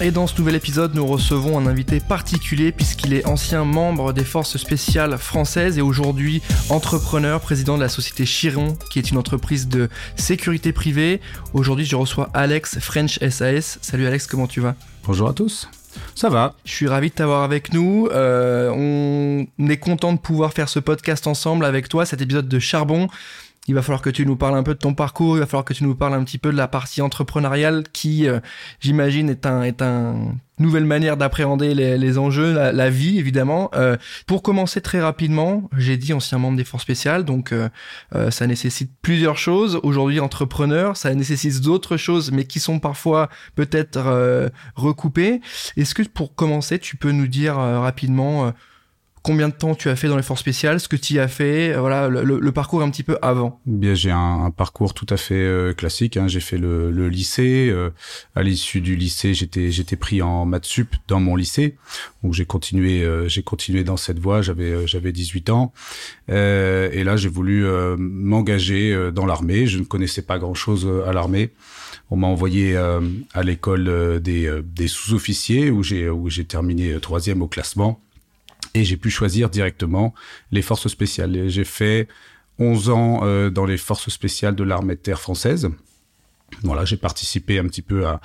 Et dans ce nouvel épisode, nous recevons un invité particulier puisqu'il est ancien membre des forces spéciales françaises et aujourd'hui entrepreneur, président de la société Chiron, qui est une entreprise de sécurité privée. Aujourd'hui, je reçois Alex French SAS. Salut Alex, comment tu vas? Bonjour à tous. Ça va? Je suis ravi de t'avoir avec nous. Euh, on est content de pouvoir faire ce podcast ensemble avec toi, cet épisode de Charbon il va falloir que tu nous parles un peu de ton parcours, il va falloir que tu nous parles un petit peu de la partie entrepreneuriale qui, euh, j'imagine, est un est un nouvelle manière d'appréhender les, enjeux, la, vie évidemment. Euh, pour commencer très rapidement, j'ai dit ancien membre des forces spéciales, donc euh, ça nécessite plusieurs choses. Aujourd'hui entrepreneur, ça nécessite d'autres choses, mais qui sont parfois peut-être recoupées. Est-ce que pour commencer, tu peux nous dire rapidement combien de temps tu as fait dans les forces spéciales, ce que tu y as fait, euh, voilà, le, parcours un petit peu avant. Bien, j'ai un, parcours tout à fait euh, classique. Hein. J'ai fait le, lycée. Euh, à l'issue du lycée, j'étais j'étais pris en maths sup dans mon lycée. Donc j'ai continué j'ai continué dans cette voie. J'avais j'avais 18 ans et là j'ai voulu m'engager dans l'armée. Je ne connaissais pas grand chose à l'armée. On m'a envoyé à l'école des, des sous-officiers où j'ai où j'ai terminé troisième au classement et j'ai pu choisir directement les forces spéciales. J'ai fait 11 ans euh, dans les forces spéciales de l'armée de terre française. Voilà, j'ai participé un petit peu à,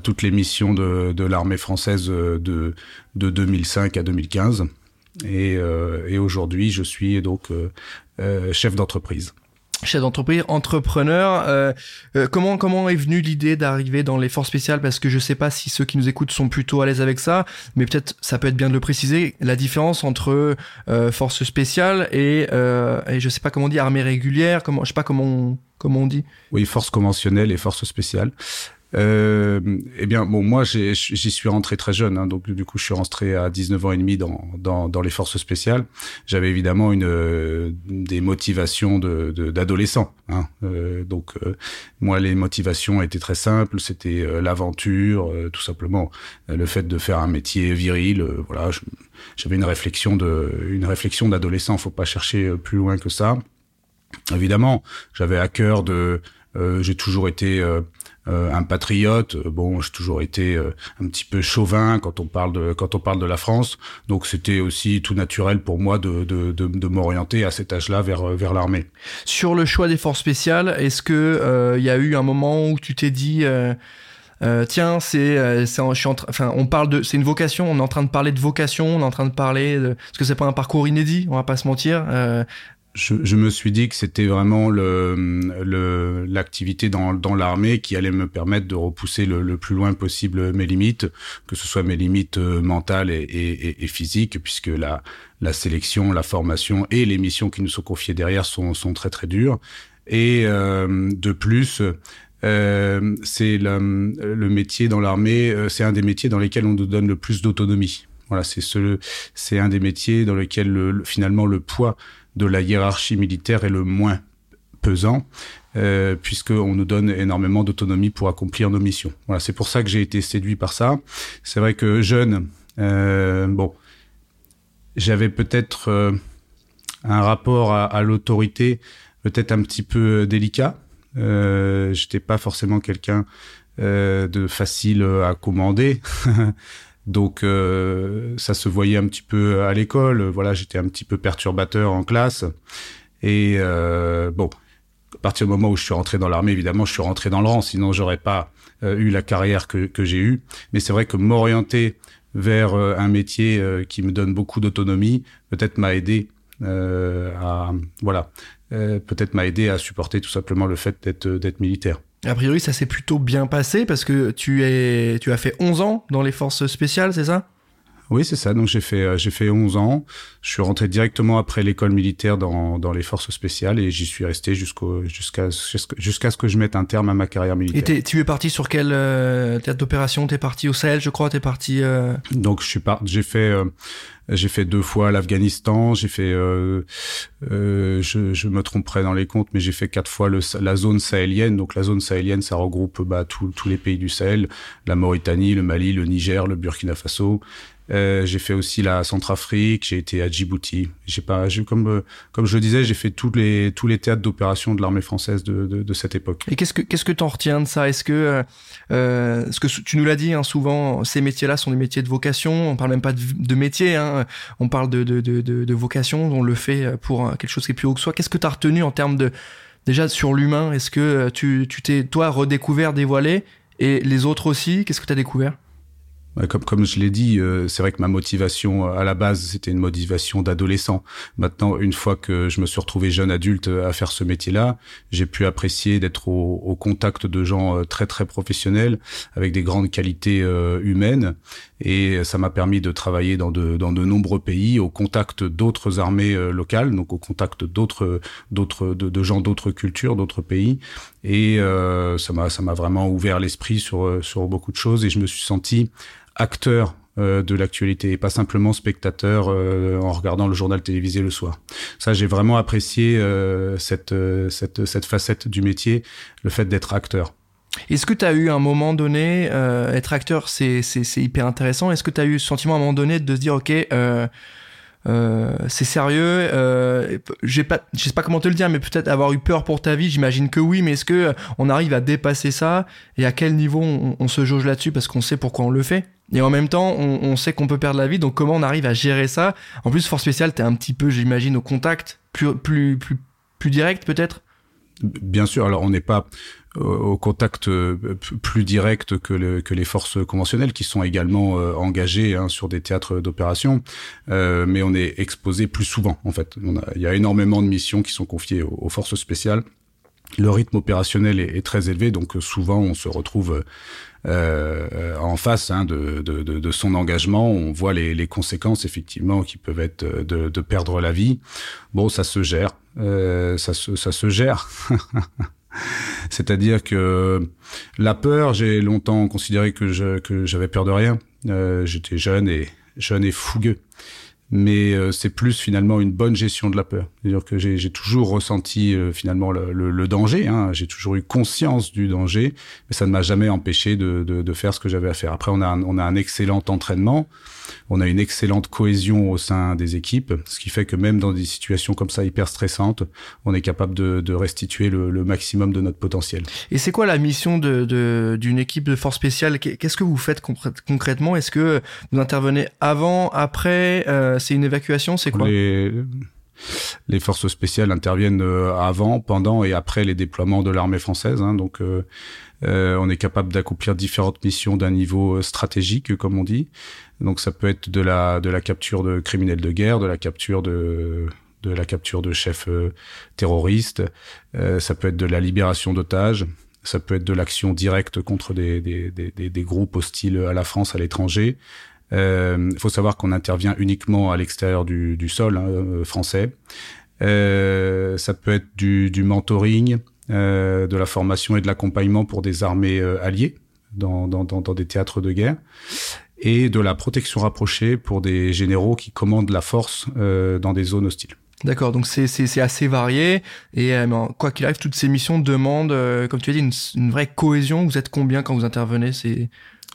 toutes les missions de, l'armée française euh, de, de 2005 à 2015. Et, euh, et aujourd'hui, je suis donc chef d'entreprise chef d'entreprise, entrepreneur. Euh, euh, comment comment est venue l'idée d'arriver dans les forces spéciales Parce que je sais pas si ceux qui nous écoutent sont plutôt à l'aise avec ça, mais peut-être ça peut être bien de le préciser. La différence entre euh, force spéciale et, euh, et je sais pas comment on dit armée régulière. Comment je sais pas comment comment on dit. Oui, force conventionnelle et force spéciale. Euh, eh bien, bon, moi, j'y suis rentré très jeune, hein, donc du coup, je suis rentré à 19 ans et demi dans, dans, dans les forces spéciales. J'avais évidemment une euh, des motivations de d'adolescent. Hein, euh, donc, euh, moi, les motivations étaient très simples. C'était euh, l'aventure, tout simplement, le fait de faire un métier viril. voilà, j'avais une réflexion de une réflexion d'adolescent. Faut pas chercher plus loin que ça. Évidemment, j'avais à cœur de j'ai toujours été euh, un patriote. Bon, j'ai toujours été euh, un petit peu chauvin quand on parle de quand on parle de la France. Donc c'était aussi tout naturel pour moi de de, de, m'orienter à cet âge-là vers vers l'armée. Sur le choix des forces spéciales, est-ce que il euh, y a eu un moment où tu t'es dit euh, tiens, c'est, enfin, on parle de, c'est une vocation. On est en train de parler de vocation. On est en train de parler de, parce que c'est pas un parcours inédit. On va pas se mentir. Euh, je, je, me suis dit que c'était vraiment l'activité dans, dans l'armée qui allait me permettre de repousser le, le, plus loin possible mes limites, que ce soit mes limites euh, mentales et, et, et physiques, puisque la, la sélection, la formation et les missions qui nous sont confiées derrière sont, sont très très dures. Et euh, de plus, euh, c'est le, le, métier dans l'armée, euh, c'est un des métiers dans lesquels on nous donne le plus d'autonomie. Voilà, c'est ce, un des métiers dans lesquels le, finalement le poids de la hiérarchie militaire est le moins pesant, euh, puisqu'on nous donne énormément d'autonomie pour accomplir nos missions. Voilà, c'est pour ça que j'ai été séduit par ça. C'est vrai que jeune, euh, bon, j'avais peut-être euh, un rapport à, l'autorité peut-être un petit peu délicat. Euh, J'étais pas forcément quelqu'un de facile à commander. Donc euh, ça se voyait un petit peu à l'école. Voilà, j'étais un petit peu perturbateur en classe. Et euh, bon, à partir du moment où je suis rentré dans l'armée, évidemment, je suis rentré dans le rang. Sinon, j'aurais pas euh, eu la carrière que, j'ai eue. Mais c'est vrai que m'orienter vers euh, un métier euh, qui me donne beaucoup d'autonomie, peut-être m'a aidé à voilà, peut-être m'a aidé à supporter tout simplement le fait d'être militaire. A priori, ça s'est plutôt bien passé parce que tu es, tu as fait 11 ans dans les forces spéciales, c'est ça? Oui, c'est ça. Donc j'ai fait, euh, j'ai fait 11 ans. Je suis rentré directement après l'école militaire dans, dans les forces spéciales et j'y suis resté jusqu'au, jusqu'à, jusqu'à ce que je mette un terme à ma carrière militaire. Et tu es parti sur quel euh, théâtre d'opération? T'es parti au Sahel, je crois. T'es parti. Euh... Donc je suis par... j'ai fait. Euh, J'ai fait deux fois l'Afghanistan. J'ai fait, euh, euh, je, je, me tromperai dans les comptes, mais j'ai fait quatre fois le, la zone sahélienne. Donc la zone sahélienne, ça regroupe bah, tous les pays du Sahel, la Mauritanie, le Mali, le Niger, le Burkina Faso. Euh, j'ai fait aussi la Centrafrique, j'ai été à Djibouti. J'ai pas, comme euh, comme je le disais, j'ai fait tous les tous les théâtres d'opération de l'armée française de, de, cette époque. Et qu'est-ce que qu'est-ce que t'en retiens de ça? Est-ce que euh, euh, ce que tu nous l'as dit hein, souvent, ces métiers-là sont des métiers de vocation. On parle même pas de, de métier, hein, on parle de, de, de, de vocation. On le fait pour quelque chose qui est plus haut que soi. Qu'est-ce que t'as retenu en termes de déjà sur l'humain? Est-ce que tu tu t'es toi redécouvert, dévoilé? Et les autres aussi? Qu'est-ce que t'as découvert? Comme, comme je l'ai dit, euh, c'est vrai que ma motivation euh, à la base, c'était une motivation d'adolescent. Maintenant, une fois que je me suis retrouvé jeune adulte euh, à faire ce métier-là, j'ai pu apprécier d'être au, au, contact de gens très très professionnels, avec des grandes qualités humaines. Et ça m'a permis de travailler dans de, dans de nombreux pays, au contact d'autres armées locales, donc au contact d'autres d'autres de gens d'autres cultures, d'autres pays. Et ça m'a ça m'a vraiment ouvert l'esprit sur sur beaucoup de choses. Et je me suis senti acteur euh, de l'actualité et pas simplement spectateur euh, en regardant le journal télévisé le soir. Ça, j'ai vraiment apprécié euh, cette, cette, cette facette du métier, le fait d'être acteur. Est-ce que tu as eu un moment donné, être acteur, c'est hyper intéressant, est-ce que tu as eu le sentiment à un moment donné de se dire, ok, euh, c'est sérieux. Euh, j'ai pas, je sais pas comment te le dire, mais peut-être avoir eu peur pour ta vie. J'imagine que oui, mais est-ce que euh, on arrive à dépasser ça? Et à quel niveau on, se jauge là-dessus? Parce qu'on sait pourquoi on le fait. Et en même temps, on, sait qu'on peut perdre la vie, donc comment on arrive à gérer ça? En plus, force spéciale, t'es un petit peu, j'imagine, au contact, plus plus plus plus direct peut-être? Bien sûr. Alors, on n'est pas au contact euh, plus direct que, que, les forces conventionnelles qui sont également euh, engagées hein, sur des théâtres d'opération, euh, mais on est exposé plus souvent en fait. il y a énormément de missions qui sont confiées aux, forces spéciales. Le rythme opérationnel est, très élevé, donc souvent on se retrouve en face hein, de, de, de, son engagement. On voit les, les, conséquences effectivement qui peuvent être de, de, perdre la vie. Bon, ça se gère, ça, se, ça se gère. C'est-à-dire que la peur, j'ai longtemps considéré que que j'avais peur de rien. Euh, J'étais jeune et jeune et fougueux. Mais euh, c'est plus finalement une bonne gestion de la peur. C'est-à-dire que j'ai toujours ressenti euh, finalement le, le, danger. Hein. J'ai toujours eu conscience du danger, mais ça ne m'a jamais empêché de, de, de, faire ce que j'avais à faire. Après, on a on a un excellent entraînement. On a une excellente cohésion au sein des équipes, ce qui fait que même dans des situations comme ça hyper stressantes, on est capable de, restituer le, maximum de notre potentiel. Et c'est quoi la mission d'une de, équipe de force spéciale? Qu'est-ce que vous faites concrètement? Est-ce que vous intervenez avant, après? Euh, C'est une évacuation C'est quoi? Les forces spéciales interviennent euh, avant, pendant et après les déploiements de l'armée française. Hein, donc, euh, euh, on est capable d'accomplir différentes missions d'un niveau stratégique, comme on dit. Donc, ça peut être de la de la capture de criminels de guerre, de la capture de de la capture de chefs terroristes. ça peut être de la libération d'otages. Ça peut être de l'action directe contre des, des, des, des, groupes hostiles à la France à l'étranger. Il euh, faut savoir qu'on intervient uniquement à l'extérieur du, du, sol hein, euh, français. Euh, ça peut être du, du mentoring, euh, de la formation et de l'accompagnement pour des armées alliées dans, dans, dans, dans, des théâtres de guerre et de la protection rapprochée pour des généraux qui commandent la force dans des zones hostiles. D'accord, donc c'est assez varié et quoi qu'il arrive, toutes ces missions demandent, comme tu as dit, une, une, vraie cohésion. Vous êtes combien quand vous intervenez? C'est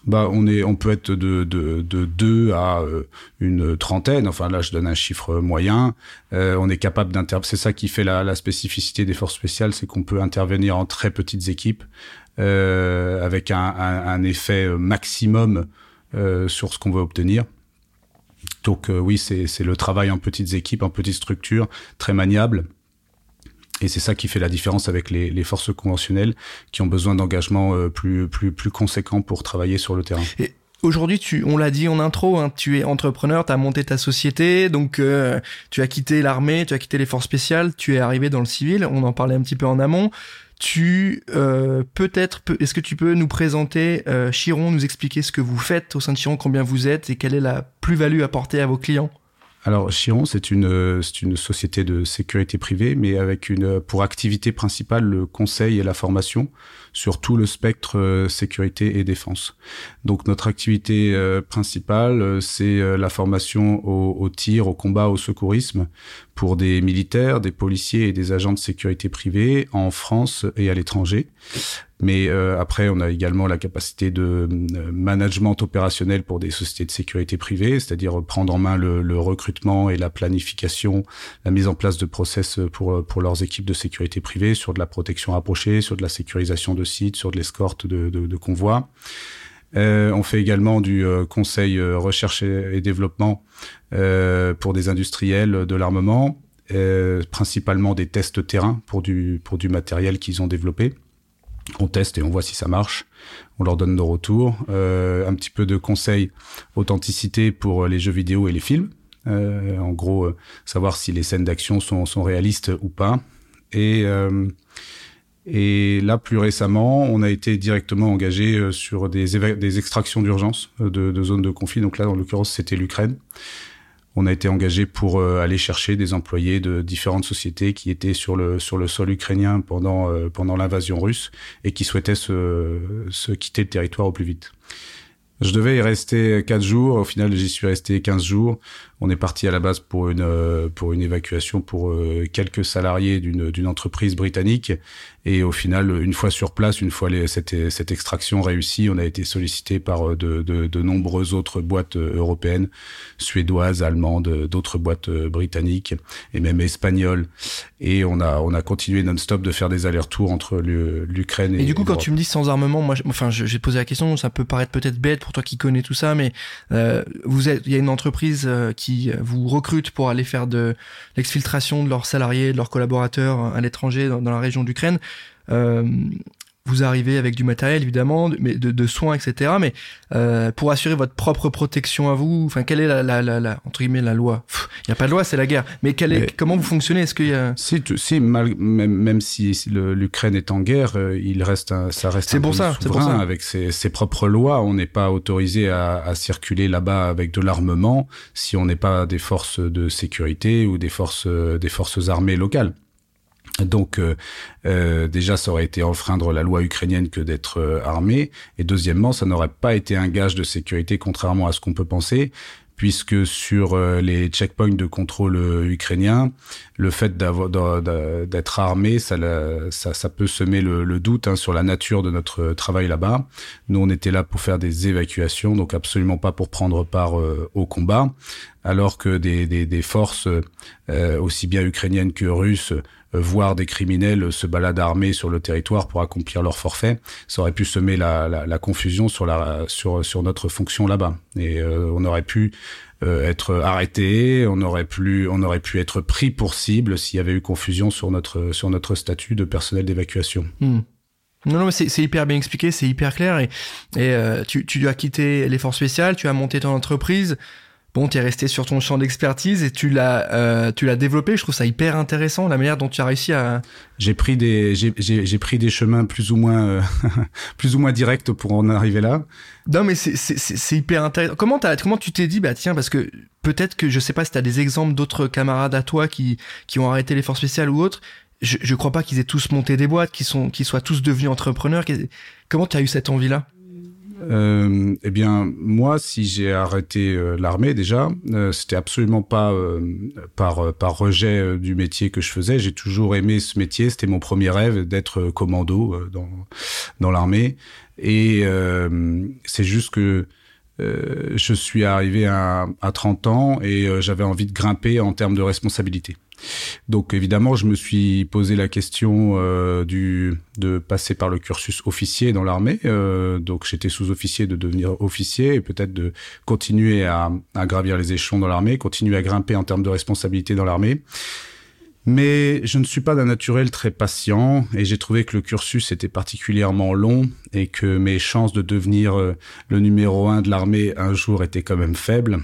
bah, on peut être de de, de deux à euh, une trentaine. Enfin là, je donne un chiffre moyen. Euh, on est capable d'intervenir. C'est ça qui fait la, la, spécificité des forces spéciales, c'est qu'on peut intervenir en très petites équipes euh, avec un, un, effet maximum sur ce qu'on veut obtenir. Donc oui, c'est le travail en petites équipes, en petites structures, très maniable. Et c'est ça qui fait la différence avec les, les forces conventionnelles qui ont besoin d'engagement euh, plus, plus, plus conséquent pour travailler sur le terrain. Et aujourd'hui, tu, on l'a dit en intro, hein, tu es entrepreneur, tu as monté ta société, donc euh, tu as quitté l'armée, tu as quitté les forces spéciales, tu es arrivé dans le civil, on en parlait un petit peu en amont. Tu euh, peut-être, est-ce que tu peux nous présenter euh, Chiron, nous expliquer ce que vous faites au sein de Chiron, combien vous êtes et quelle est la plus-value apportée à vos clients? Alors Chiron, c'est une c'est une société de sécurité privée, mais avec une pour activité principale le conseil et la formation sur tout le spectre euh, sécurité et défense. Donc notre activité euh, principale, euh, c'est la formation au, au, tir, au combat, au secourisme pour des militaires, des policiers et des agents de sécurité privée en France et à l'étranger. Mais après, on a également la capacité de management opérationnel pour des sociétés de sécurité privée, c'est-à-dire prendre en main le, le, recrutement et la planification, la mise en place de process pour, pour leurs équipes de sécurité privée sur de la protection rapprochée, sur de la sécurisation de sites, sur de l'escorte de, de, de, convois. Euh, on fait également du euh, conseil euh, recherche et, développement euh, pour des industriels de l'armement, euh, principalement des tests terrain pour du, pour du matériel qu'ils ont développé. On teste et on voit si ça marche. On leur donne nos retours. un petit peu de conseil authenticité pour les jeux vidéo et les films. en gros, savoir si les scènes d'action sont, réalistes ou pas. Et là, plus récemment, on a été directement engagé euh, sur des, extractions d'urgence euh, de, de, zones de conflit. Donc là, en l'occurrence, c'était l'Ukraine. On a été engagé pour euh, aller chercher des employés de différentes sociétés qui étaient sur le sur le sol ukrainien pendant pendant l'invasion russe et qui souhaitaient se, se quitter le territoire au plus vite. Je devais y rester quatre jours. Au final, j'y suis resté 15 jours. On est parti à la base pour une euh, pour une évacuation pour euh, quelques salariés d'une d'une entreprise britannique. Et au final, une fois sur place, une fois les, cette cette extraction réussie, on a été sollicité par euh, de, de, de nombreuses autres boîtes européennes, suédoises, allemandes, d'autres boîtes britanniques et même espagnoles. Et on a on a continué non-stop de faire des allers-retours entre l'Ukraine et. Et du coup, quand tu me dis sans armement, moi, enfin, j'ai posé la question. Ça peut paraître peut-être bête pour toi qui connais tout ça, mais euh, vous êtes, il y a une entreprise qui qui vous recrutent pour aller faire de l'exfiltration de leurs salariés, de leurs collaborateurs à l'étranger, dans, la région d'Ukraine. Euh, vous arrivez avec du matériel évidemment, mais de, de soins, etc. Mais euh, pour assurer votre propre protection à vous, enfin, quelle est la, la, la, la entre guillemets la loi? Il n'y a pas de loi, c'est la guerre. Mais, quelle est, comment vous fonctionnez? Est-ce qu'il y a Si, si mal, même, même si l'Ukraine est en guerre, euh, il reste, un, ça reste un pour ça, souverain pour ça. avec ses, ses, propres lois. On n'est pas autorisé à, à circuler là-bas avec de l'armement si on n'est pas des forces de sécurité ou des forces, des forces armées locales. Donc euh, euh, déjà, ça aurait été enfreindre la loi ukrainienne que d'être euh, armé. Et deuxièmement, ça n'aurait pas été un gage de sécurité, contrairement à ce qu'on peut penser, puisque sur les checkpoints de contrôle ukrainiens, le fait d'être armé, ça, ça, peut semer le, doute hein, sur la nature de notre travail là-bas. Nous, on était là pour faire des évacuations, donc absolument pas pour prendre part au combat, alors que des, des, des forces aussi bien ukrainiennes que russes euh, voir des criminels se balader armés sur le territoire pour accomplir leur forfait, ça aurait pu semer la, confusion sur, notre fonction là-bas. Et euh, on aurait pu euh, être arrêté, on aurait pu, on aurait pu être pris pour cible s'il y avait eu confusion sur notre, statut de personnel d'évacuation. Hmm. Non, non, c'est hyper bien expliqué, c'est hyper clair. Et, et tu, tu as quitté les forces spéciales, tu as monté ton entreprise bon, tu es resté sur ton champ d'expertise et tu l'as, euh, tu l'as développé. Je trouve ça hyper intéressant la manière dont tu as réussi à. J'ai pris des, j'ai pris des chemins plus ou moins, euh, plus ou moins directs pour en arriver là. Non, mais c'est hyper intéressant. Comment t'as, comment tu t'es dit, bah tiens, parce que peut-être que je sais pas si t'as des exemples d'autres camarades à toi qui qui ont arrêté les forces spéciales ou autres. Je, je crois pas qu'ils aient tous monté des boîtes, qu'ils sont, qu'ils soient tous devenus entrepreneurs. Comment tu as eu cette envie-là? Euh, eh bien, moi, si j'ai arrêté euh, l'armée déjà, euh, c'était absolument pas euh, par par rejet du métier que je faisais. J'ai toujours aimé ce métier. C'était mon premier rêve d'être commando dans dans l'armée. Et c'est juste que je suis arrivé à, à 30 ans et j'avais envie de grimper en termes de responsabilité. Donc évidemment, je me suis posé la question euh, de passer par le cursus officier dans l'armée. Euh, donc j'étais sous-officier de devenir officier et peut-être de continuer à, à gravir les échelons dans l'armée, continuer à grimper en termes de responsabilité dans l'armée. Mais je ne suis pas d'un naturel très patient et j'ai trouvé que le cursus était particulièrement long et que mes chances de devenir euh, le numéro un de l'armée un jour étaient quand même faibles.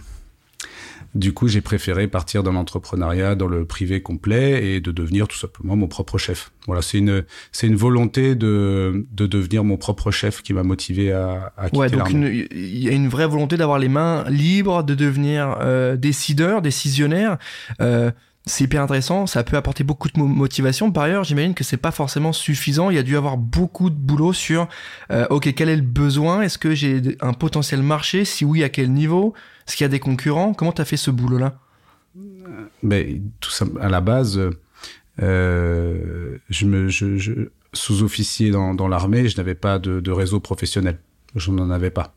Du coup, j'ai préféré partir dans l'entrepreneuriat, dans le privé complet et de devenir tout simplement mon propre chef. Voilà, c'est une c'est une volonté de de devenir mon propre chef qui m'a motivé à, à quitter Ouais, donc il y a une vraie volonté d'avoir les mains libres, de devenir euh, décideur, décisionnaire. Euh, c'est hyper intéressant, ça peut apporter beaucoup de mo- motivation. Par ailleurs, j'imagine que c'est pas forcément suffisant. Il y a dû avoir beaucoup de boulot sur, euh, ok, quel est le besoin? Est-ce que j'ai un potentiel marché? Si oui, à quel niveau? Est-ce qu'il y a des concurrents? Comment t'as fait ce boulot-là? Mais tout ça, à la base, euh, je me, je, je, sous-officier dans, dans l'armée, je n'avais pas de, de réseau professionnel. Je n'en avais pas.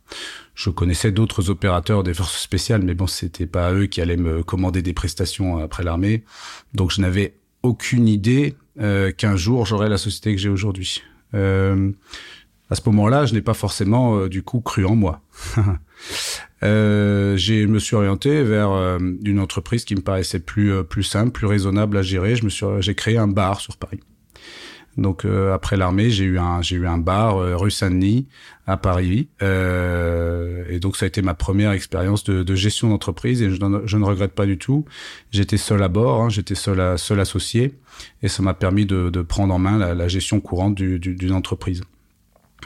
Je connaissais d'autres opérateurs des forces spéciales, mais bon, c'était pas eux qui allaient me commander des prestations après l'armée. Donc, je n'avais aucune idée euh, qu'un jour j'aurais la société que j'ai aujourd'hui. Euh, à ce moment-là, je n'ai pas forcément euh, du coup cru en moi. Euh, j'ai me suis orienté vers euh, une entreprise qui me paraissait plus euh, plus simple, plus raisonnable à gérer. Je me suis j'ai créé un bar sur Paris. Donc euh, après l'armée, j'ai eu un j'ai eu un bar euh, rue Saint-Denis à Paris euh, et donc ça a été ma première expérience de, de gestion d'entreprise et je, ne regrette pas du tout. J'étais seul à bord, hein, j'étais seul à, seul associé et ça m'a permis de, de prendre en main la, la gestion courante du- du- d'une entreprise.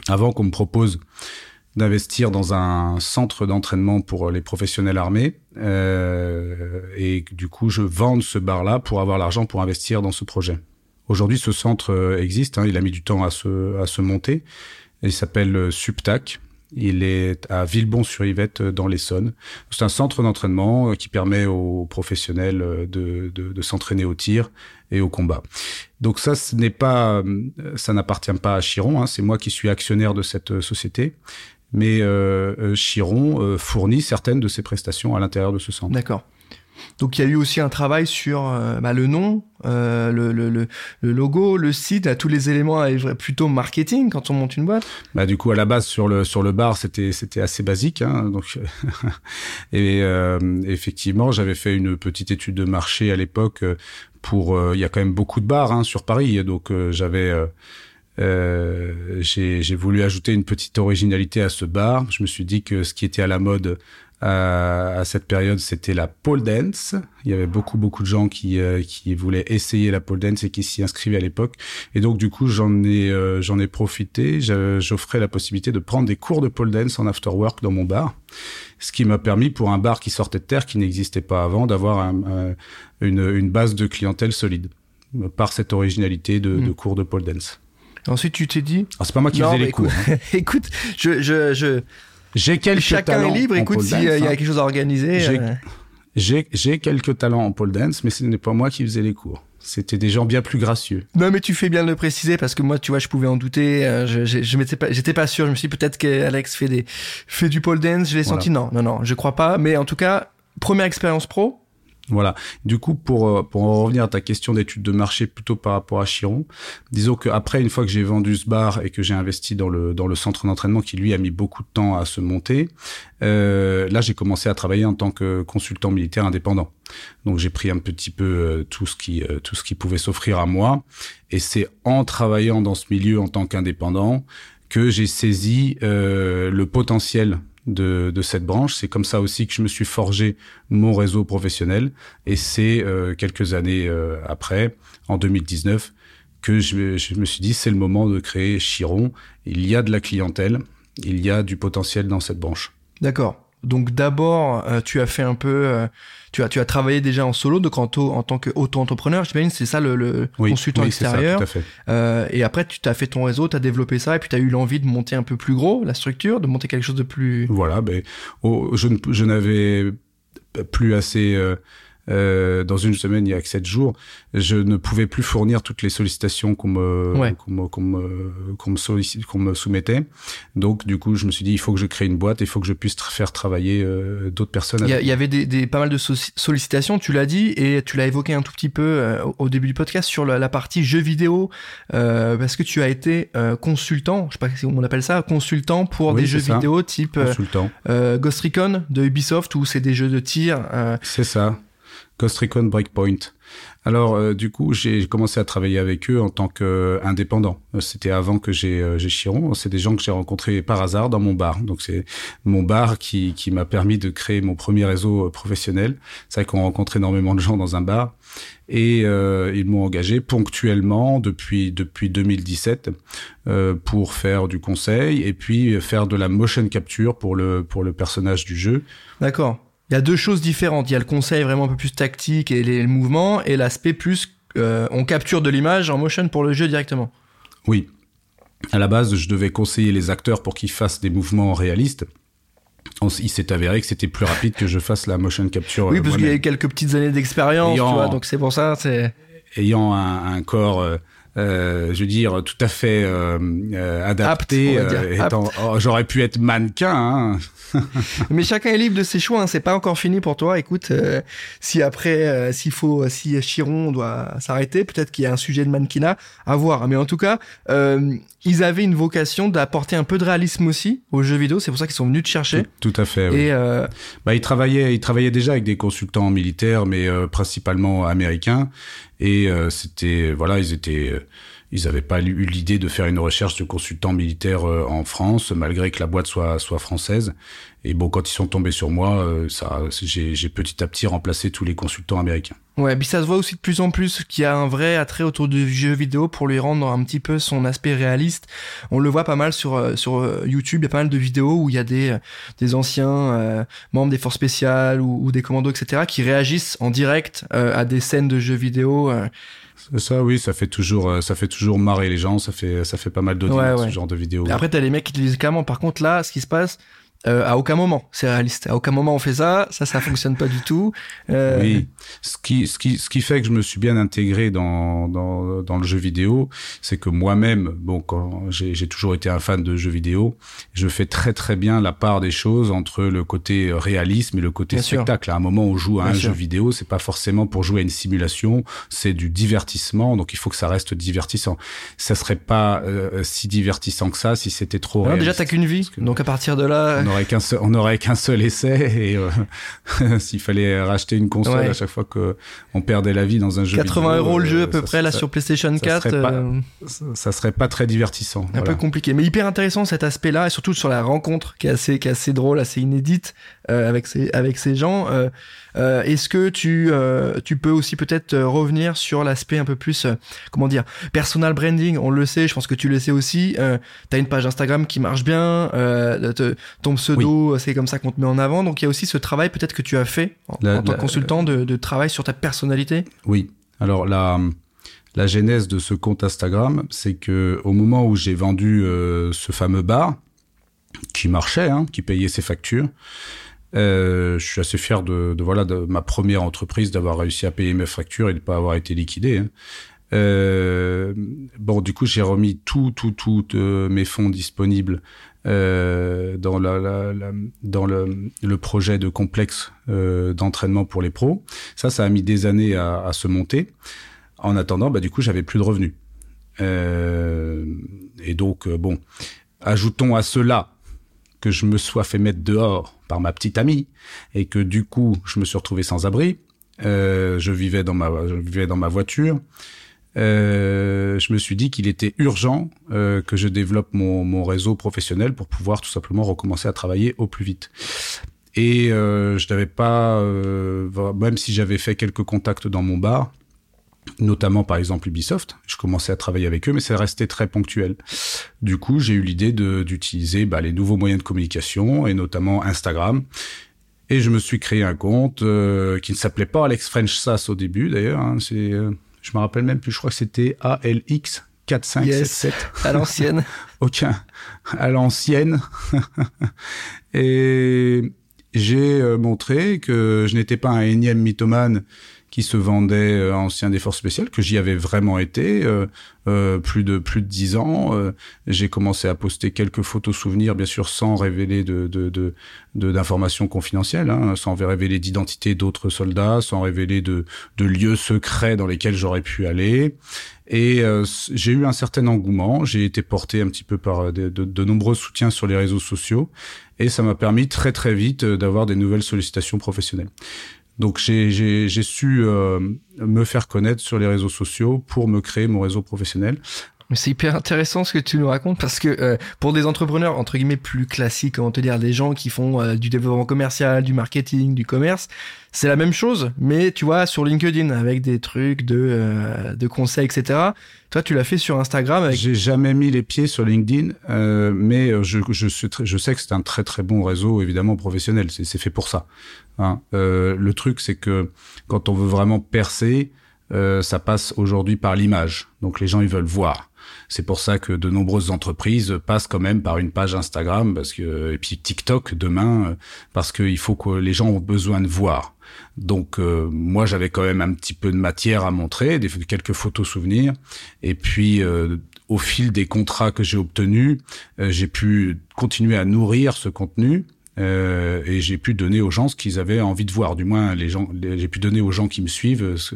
Avant qu'on me propose d'investir dans un centre d'entraînement pour les professionnels armés euh, et du coup je vende ce bar là pour avoir l'argent pour investir dans ce projet. Aujourd'hui ce centre euh, existe, hein, il a mis du temps à se, à se monter, il s'appelle euh, Subtac. Il est à Villebon-sur-Yvette euh, dans l'Essonne. C'est un centre d'entraînement qui permet aux professionnels de, de, de s'entraîner au tir et au combat. Donc ça, ce n'est pas, ça n'appartient pas à Chiron. Hein, c'est moi qui suis actionnaire de cette société. Mais Chiron fournit certaines de ses prestations à l'intérieur de ce centre. D'accord. Donc il y a eu aussi un travail sur euh, bah, le nom, euh, le, logo, le site, tous les éléments plutôt marketing quand on monte une boîte. Bah du coup à la base sur le sur le bar c'était c'était assez basique hein, donc et euh, effectivement j'avais fait une petite étude de marché à l'époque pour il y a quand même beaucoup de bars hein, sur Paris donc j'avais j'ai voulu ajouter une petite originalité à ce bar je me suis dit que ce qui était à la mode à, à cette période, c'était la pole dance. Il y avait beaucoup, beaucoup de gens qui, euh, qui voulaient essayer la pole dance et qui s'y inscrivaient à l'époque. Et donc, du coup, j'en ai, euh, j'en ai profité. J'offrais la possibilité de prendre des cours de pole dance en after work dans mon bar. Ce qui m'a permis, pour un bar qui sortait de terre, qui n'existait pas avant, d'avoir un- un- une, une base de clientèle solide par cette originalité de, Mm. de cours de pole dance. Ensuite, tu t'es dit. Alors, c'est pas moi qui Non, faisais les cours. hein. écoute, écoute, je, je, je, J'ai quelques chacun talents est libre. en Écoute, pole s'il y, a- il y a hein. quelque chose à organiser. J'ai- euh, J'ai quelques talents en pole dance, mais ce n'est pas moi qui faisais les cours. C'était des gens bien plus gracieux. Non, mais tu fais bien de le préciser parce que moi, tu vois, je pouvais en douter. euh, Je, je, je m'étais pas, j'étais pas sûr. Je me suis dit peut-être qu'Alex fait des, fait du pole dance. Je l'ai Voilà. senti. Non, non, non, je crois pas. Mais en tout cas, première expérience pro. Voilà. Du coup, pour euh, pour en revenir à ta question d'étude de marché plutôt par rapport à Chiron, disons que après une fois que j'ai vendu ce bar et que j'ai investi dans le dans le centre d'entraînement qui lui a mis beaucoup de temps à se monter, euh, là j'ai commencé à travailler en tant que consultant militaire indépendant. Donc j'ai pris un petit peu euh, tout ce qui euh, tout ce qui pouvait s'offrir à moi et c'est en travaillant dans ce milieu en tant qu'indépendant que j'ai saisi le potentiel de, de cette branche. C'est comme ça aussi que je me suis forgé mon réseau professionnel. Et c'est euh, quelques années euh, après, en 2019, que je, je me suis dit c'est le moment de créer Chiron. Il y a de la clientèle, il y a du potentiel dans cette branche. D'accord. Donc d'abord, euh, tu as fait un peu, euh, tu as, tu as travaillé déjà en solo, donc en, to- en tant qu'auto-entrepreneur. J'imagine c'est ça le, le Oui, consultant oui, c'est ça, extérieur. tout à fait. Euh, et après, tu t'as fait ton réseau, tu as développé ça, et puis tu as eu l'envie de monter un peu plus gros la structure, de monter quelque chose de plus. Voilà, ben, oh, je n'avais plus assez. euh, euh, dans une semaine, il y a que sept jours, je ne pouvais plus fournir toutes les sollicitations qu'on me, Ouais. qu'on me, qu'on me, qu'on me, sollicite- qu'on me soumettait. Donc, du coup, je me suis dit, il faut que je crée une boîte, il faut que je puisse tra- faire travailler euh, d'autres personnes. Il y, avait des, des- pas mal de so- sollicitations, tu l'as dit, et tu l'as évoqué un tout petit peu euh, au- début du podcast sur la, la partie jeux vidéo, euh, parce que tu as été euh, consultant, je sais pas si on appelle ça, consultant pour Oui, des jeux ça. vidéo type Ghost Recon de Ubisoft, où c'est des jeux de tir. euh, C'est ça. Ghost Recon Breakpoint. Alors, euh, du coup, j'ai commencé à travailler avec eux en tant qu'indépendant. C'était avant que j'ai euh, Chiron. C'est des gens que j'ai rencontrés par hasard dans mon bar. Donc, c'est mon bar qui, qui m'a permis de créer mon premier réseau euh, professionnel. C'est vrai qu'on rencontre énormément de gens dans un bar. Et euh, ils m'ont engagé ponctuellement depuis depuis 2017 euh, pour faire du conseil et puis faire de la motion capture pour le pour le personnage du jeu. D'accord. Il y a deux choses différentes. Il y a le conseil vraiment un peu plus tactique et les, mouvements, et l'aspect plus euh, on capture de l'image en motion pour le jeu directement. Oui. À la base, je devais conseiller les acteurs pour qu'ils fassent des mouvements réalistes. il s'est avéré que c'était plus rapide que je fasse la motion capture. Oui, parce qu'il y a eu quelques petites années d'expérience, tu vois, donc c'est pour ça. Ayant un, un corps euh, euh, je veux dire, tout à fait euh, euh adapté. Oh, j'aurais pu être mannequin. Hein. Mais chacun est libre de ses choix. Hein. C'est pas encore fini pour toi. Écoute, si après, s'il faut, si Chiron doit s'arrêter, peut-être qu'il y a un sujet de mannequinat à voir. Mais en tout cas, ils avaient une vocation d'apporter un peu de réalisme aussi aux jeux vidéo. C'est pour ça qu'ils sont venus te chercher. Tout, à fait. Oui. Et bah, ils travaillaient, ils travaillaient déjà avec des consultants militaires, mais principalement américains. Et euh, c'était voilà, ils étaient euh, ils n'avaient pas eu l'idée de faire une recherche de consultants militaires euh, en France, malgré que la boîte soit, soit française. Et bon, quand ils sont tombés sur moi, ça, j'ai petit à petit remplacé tous les consultants américains. Ouais, puis ça se voit aussi de plus en plus qu'il y a un vrai attrait autour du jeu vidéo pour lui rendre un petit peu son aspect réaliste. On le voit pas mal sur sur YouTube, il y a pas mal de vidéos où il y a des des anciens membres des forces spéciales ou, ou, des commandos, etc., qui réagissent en direct à des scènes de jeux vidéo. Ça, oui, ça fait toujours, euh, ça fait toujours marrer les gens. Ça fait, ça fait pas mal d'audience ce genre de vidéo. Après, t'as les mecs qui te disent carrément. Par contre, là, ce qui se passe, euh, à aucun moment, c'est réaliste. À aucun moment on fait ça, ça, ça fonctionne pas du tout. Euh... Oui, ce qui, ce qui, ce qui fait que je me suis bien intégré dans dans, dans le jeu vidéo, c'est que moi-même, bon, quand j'ai toujours été un fan de jeux vidéo, je fais très très bien la part des choses entre le côté réalisme et le côté spectacle. À un moment on joue à un jeu vidéo, c'est pas forcément pour jouer à une simulation, c'est du divertissement, donc il faut que ça reste divertissant. Ça serait pas euh, si divertissant que ça si c'était trop. Alors, déjà, t'as qu'une vie, donc à partir de là n'aurait qu'un seul, on n'aurait qu'un seul essai et euh, s'il fallait racheter une console à chaque fois que on perdait la vie dans un jeu 80 euros le jeu à peu près là sur PlayStation 4 ça serait, pas, euh, ça serait pas très divertissant un peu compliqué mais hyper intéressant cet aspect là et surtout sur la rencontre qui est assez qui est assez drôle assez inédite euh, avec ces avec ces gens euh, est-ce que tu tu peux aussi peut-être revenir sur l'aspect un peu plus comment dire personal branding? On le sait, je pense que tu le sais aussi. Tu as une page Instagram qui marche bien, ton pseudo, c'est comme ça qu'on te met en avant. Donc il y a aussi ce travail peut-être que tu as fait en, tant que consultant de, de travail sur ta personnalité. Oui. Alors la la genèse de ce compte Instagram, c'est que au moment où j'ai vendu ce fameux bar qui marchait, hein, qui payait ses factures, euh, je suis assez fier de, de, voilà de ma première entreprise d'avoir réussi à payer mes factures et de pas avoir été liquidé. Hein. Euh, bon, du coup, j'ai remis tout, tout, tout euh, mes fonds disponibles euh, dans, la, la, la, dans le, le, projet de complexe euh, d'entraînement pour les pros. Ça, ça a mis des années à, à se monter. En attendant, bah, du coup, j'avais plus de revenus. Euh, et donc, bon, ajoutons à cela que je me sois fait mettre dehors par ma petite amie et que du coup je me suis retrouvé sans abri. Euh, je vivais dans ma je vivais dans ma voiture. Euh, je me suis dit qu'il était urgent euh, que je développe mon, réseau professionnel pour pouvoir tout simplement recommencer à travailler au plus vite. Et euh, je n'avais pas, même si j'avais fait quelques contacts dans mon bar, notamment par exemple Ubisoft. Je commençais à travailler avec eux, mais c'est resté très ponctuel. Du coup, j'ai eu l'idée d'utiliser bah, les nouveaux moyens de communication et notamment Instagram. Et je me suis créé un compte qui ne s'appelait pas Alex French Sass au début d'ailleurs. Hein, je me rappelle même plus. Je crois que c'était ALX 4577. à l'ancienne. Aucun. À l'ancienne. et j'ai euh, montré que je n'étais pas un énième mythomane qui se vendait euh, ancien des forces spéciales, que j'y avais vraiment été euh, euh, plus de plus de dix ans. Euh, j'ai commencé à poster quelques photos souvenirs, bien sûr, sans révéler de de d'informations de, confidentielles, hein, sans révéler d'identité d'autres soldats, sans révéler de de lieux secrets dans lesquels j'aurais pu aller. Et euh, j'ai eu un certain engouement. J'ai été porté un petit peu par de, de, de nombreux soutiens sur les réseaux sociaux, et ça m'a permis très très vite d'avoir des nouvelles sollicitations professionnelles. Donc j'ai su euh, me faire connaître sur les réseaux sociaux pour me créer mon réseau professionnel. C'est hyper intéressant ce que tu nous racontes parce que euh, pour des entrepreneurs entre guillemets plus classiques, on te dire des gens qui font euh, du développement commercial, du marketing, du commerce, c'est la même chose, mais tu vois sur LinkedIn avec des trucs de euh, de conseils, etc. Toi, tu l'as fait sur Instagram. Avec... J'ai jamais mis les pieds sur LinkedIn, mais je je, je sais que c'est un très très bon réseau évidemment professionnel. C'est fait pour ça. Hein. le truc, c'est que quand on veut vraiment percer, ça passe aujourd'hui par l'image. Donc les gens ils veulent voir. C'est pour ça que de nombreuses entreprises passent quand même par une page Instagram parce que et puis TikTok demain parce qu'il faut que les gens ont besoin de voir. Donc euh, moi j'avais quand même un petit peu de matière à montrer, quelques photos souvenirs et puis euh, au fil des contrats que j'ai obtenus, euh, j'ai pu continuer à nourrir ce contenu et j'ai pu donner aux gens ce qu'ils avaient envie de voir. Du moins, les gens, j'ai pu donner aux gens qui me suivent ce,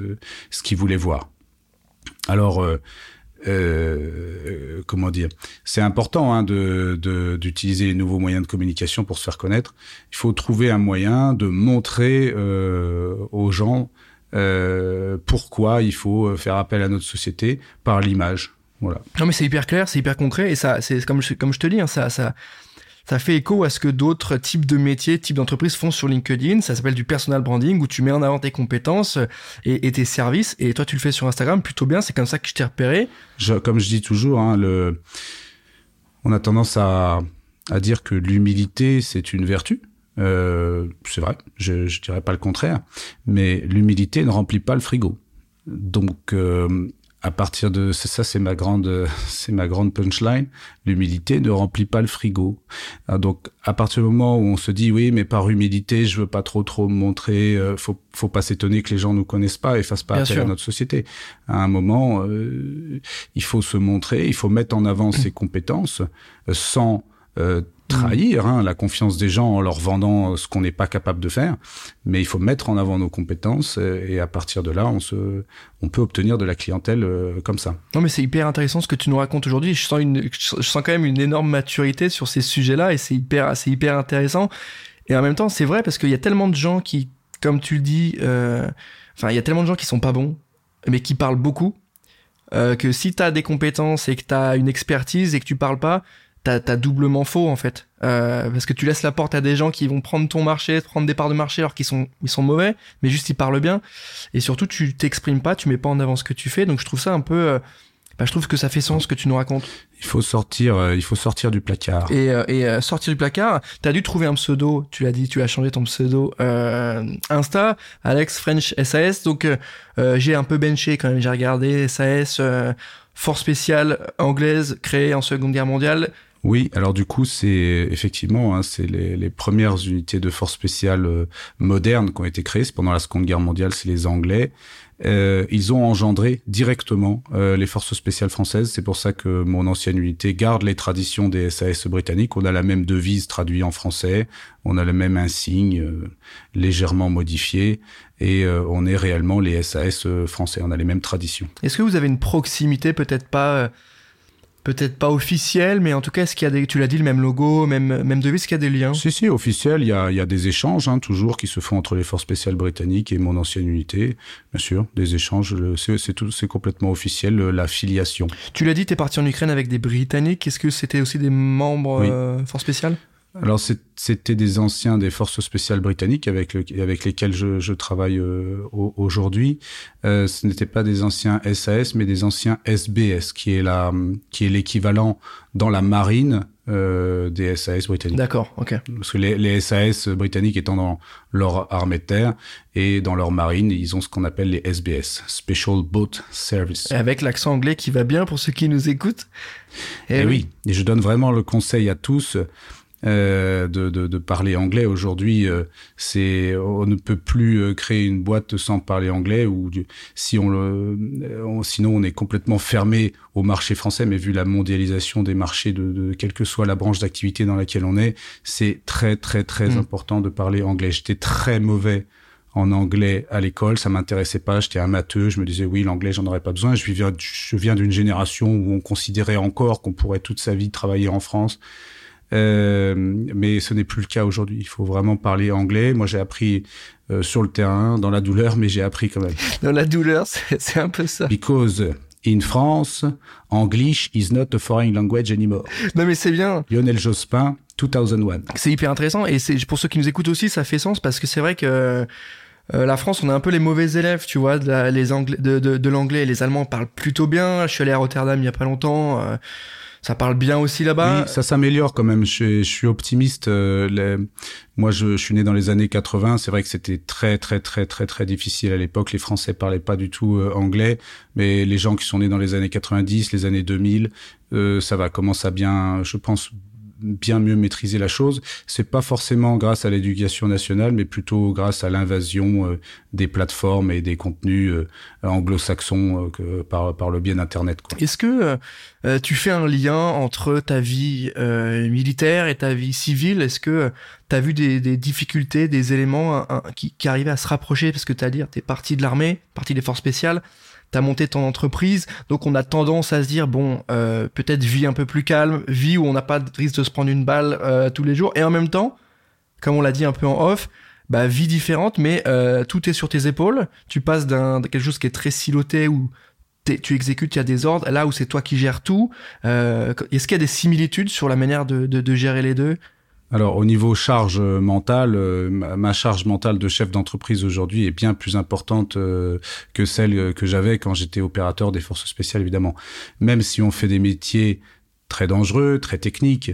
qu'ils voulaient voir. Alors, euh, comment dire? C'est important hein, de d'utiliser les nouveaux moyens de communication pour se faire connaître. Il faut trouver un moyen de montrer euh, aux gens euh, pourquoi il faut faire appel à notre société par l'image. Voilà. Non mais c'est hyper clair, c'est hyper concret et ça, c'est comme je, comme je te dis, hein, ça, ça fait écho à ce que d'autres types de métiers, types d'entreprises font sur LinkedIn. Ça s'appelle du personal branding où tu mets en avant tes compétences et, tes services. Et toi, tu le fais sur Instagram plutôt bien. C'est comme ça que je t'ai repéré. Comme je dis toujours, hein, on a tendance à, à dire que l'humilité, c'est une vertu. Euh, c'est vrai, je, je dirais pas le contraire, mais l'humilité ne remplit pas le frigo. Donc, euh, à partir de ça, c'est ma grande, c'est ma grande punchline. L'humilité ne remplit pas le frigo. Ah, donc, à partir du moment où on se dit oui, mais par humilité, je veux pas trop trop me montrer, euh, faut faut pas s'étonner que les gens nous connaissent pas et fassent pas appel à notre société. À un moment, euh, il faut se montrer, il faut mettre en avant ses compétences euh, sans trahir hein, la confiance des gens en leur vendant ce qu'on n'est pas capable de faire, mais il faut mettre en avant nos compétences et, à partir de là, on se, on peut obtenir de la clientèle euh, comme ça. Non, mais c'est hyper intéressant ce que tu nous racontes aujourd'hui. Je sens une, je sens quand même une énorme maturité sur ces sujets-là et c'est hyper, c'est hyper intéressant. Et en même temps, c'est vrai parce qu'il y a tellement de gens qui, comme tu le dis, euh, enfin, il y a tellement de gens qui sont pas bons, mais qui parlent beaucoup. Euh, que si tu as des compétences et que tu as une expertise et que tu parles pas, t'as doublement faux en fait. Euh, parce que tu laisses la porte à des gens qui vont prendre ton marché prendre des parts de marché alors qu'ils sont ils sont mauvais mais juste ils parlent bien. Et surtout tu t'exprimes pas tu mets pas en avant ce que tu fais. Donc je trouve ça un peu euh, bah, je trouve que ça fait sens ce que tu nous racontes. Il faut sortir euh, il faut sortir du placard. Et, et sortir du placard t'as dû trouver un pseudo tu l'as dit tu as changé ton pseudo Insta Alex French SAS donc j'ai un peu benché quand même j'ai regardé SAS force spéciale anglaise créée en Seconde Guerre mondiale oui, alors du coup, c'est effectivement, hein, c'est les, les, premières unités de force spéciale euh, modernes qui ont été créées. Pendant la Seconde Guerre mondiale, c'est les Anglais. Euh, ils ont engendré directement euh, les forces spéciales françaises. C'est pour ça que mon ancienne unité garde les traditions des SAS britanniques. On a la même devise traduite en français, on a le même insigne euh, légèrement modifié et euh, on est réellement les SAS français. On a les mêmes traditions. Est-ce que vous avez une proximité, peut-être pas peut-être pas officiel, mais en tout cas, est-ce qu'il y a des, tu l'as dit, le même logo, même, même devise, est-ce qu'il y a des liens? Si, si, officiel, il y a, il y a des échanges, hein, toujours, qui se font entre les forces spéciales britanniques et mon ancienne unité, bien sûr, des échanges, c'est tout, c'est complètement officiel, la filiation. Tu l'as dit, tu es parti en Ukraine avec des Britanniques, est-ce que c'était aussi des membres euh, forces spéciales? Alors c'était des anciens des forces spéciales britanniques avec, le, avec lesquels je, je travaille euh, aujourd'hui. Euh, ce n'étaient pas des anciens SAS, mais des anciens SBS, qui est la, qui est l'équivalent dans la marine euh, des SAS britanniques. D'accord, ok. Parce que les, les, SAS britanniques étant dans leur armée de terre et dans leur marine, ils ont ce qu'on appelle les SBS, Special Boat Service. avec l'accent anglais qui va bien pour ceux qui nous écoutent. Et, eh et oui. et je donne vraiment le conseil à tous euh, de, de, de, parler anglais. Aujourd'hui, euh, c'est on ne peut plus euh, créer une boîte sans parler anglais ou si on le, sinon on est complètement fermé au marché français. Mais vu la mondialisation des marchés de, de quelle que soit la branche d'activité dans laquelle on est, c'est très très très mmh. important de parler anglais. J'étais très mauvais en anglais à l'école, ça m'intéressait pas, j'étais amateur, je me disais oui, l'anglais, j'en aurais pas besoin. Je viens, je viens d'une génération où on considérait encore qu'on pourrait toute sa vie travailler en France mais ce n'est plus le cas aujourd'hui. Il faut vraiment parler anglais. Moi, j'ai appris sur le terrain, dans la douleur, mais j'ai appris quand même. Dans la douleur, c'est un peu ça. Because in France, English is not a foreign language anymore. Non mais c'est bien. Lionel Jospin, 2001. C'est hyper intéressant et c'est pour ceux qui nous écoutent aussi, ça fait sens parce que c'est vrai que euh, la France, on est un peu les mauvais élèves, tu vois, de, les anglais, de, de, de l'anglais. Les Allemands parlent plutôt bien. Je suis allé à Rotterdam il y a pas longtemps. Euh, ça parle bien aussi là-bas. Ça s'améliore quand même. Je suis, optimiste. Euh. Moi, je, je, suis né dans les années 80. C'est vrai que c'était très, très, très, très, très difficile à l'époque. Les Français parlaient pas du tout euh, anglais, mais les gens qui sont nés dans les années 90, les années 2000, euh, ça va commencer à bien, je pense, bien mieux maîtriser la chose. C'est pas forcément grâce à l'éducation nationale, mais plutôt grâce à l'invasion euh, des plateformes et des contenus euh, anglo-saxons euh, par, le biais d'Internet. Est-ce que tu fais un lien entre ta vie militaire et ta vie civile? Est-ce que tu as vu des, difficultés, des éléments qui, arrivaient à se rapprocher? Parce que tu as dire, tu es parti de l'armée, parti des forces spéciales t'as monté ton entreprise, donc on a tendance à se dire bon, euh, peut-être vie un peu plus calme, vie où on n'a pas de risque de se prendre une balle euh, tous les jours, et en même temps, comme on l'a dit un peu en off, bah vie différente, mais euh, tout est sur tes épaules. Tu passes d'un quelque chose qui est très siloté où tu exécutes, il y a des ordres, là où c'est toi qui gères tout. Est-ce qu'il y a des similitudes sur la manière de, de, de gérer les deux? Alors au niveau charge mentale, euh, ma charge mentale de chef d'entreprise aujourd'hui est bien plus importante euh, que celle que j'avais quand j'étais opérateur des forces spéciales évidemment. Même si on fait des métiers très dangereux, très techniques,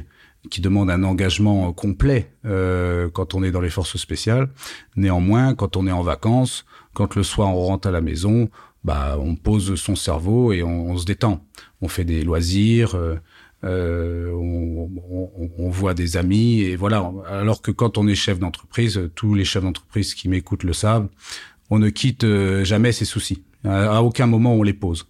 qui demandent un engagement complet euh, quand on est dans les forces spéciales. Néanmoins, quand on est en vacances, quand le soir on rentre à la maison, bah on pose son cerveau et on, on se détend. On fait des loisirs. Euh, on, on, on, voit des amis et voilà. Alors que quand on est chef d'entreprise, tous les chefs d'entreprise qui m'écoutent le savent, on ne quitte euh, jamais ses soucis. À aucun moment on les pose.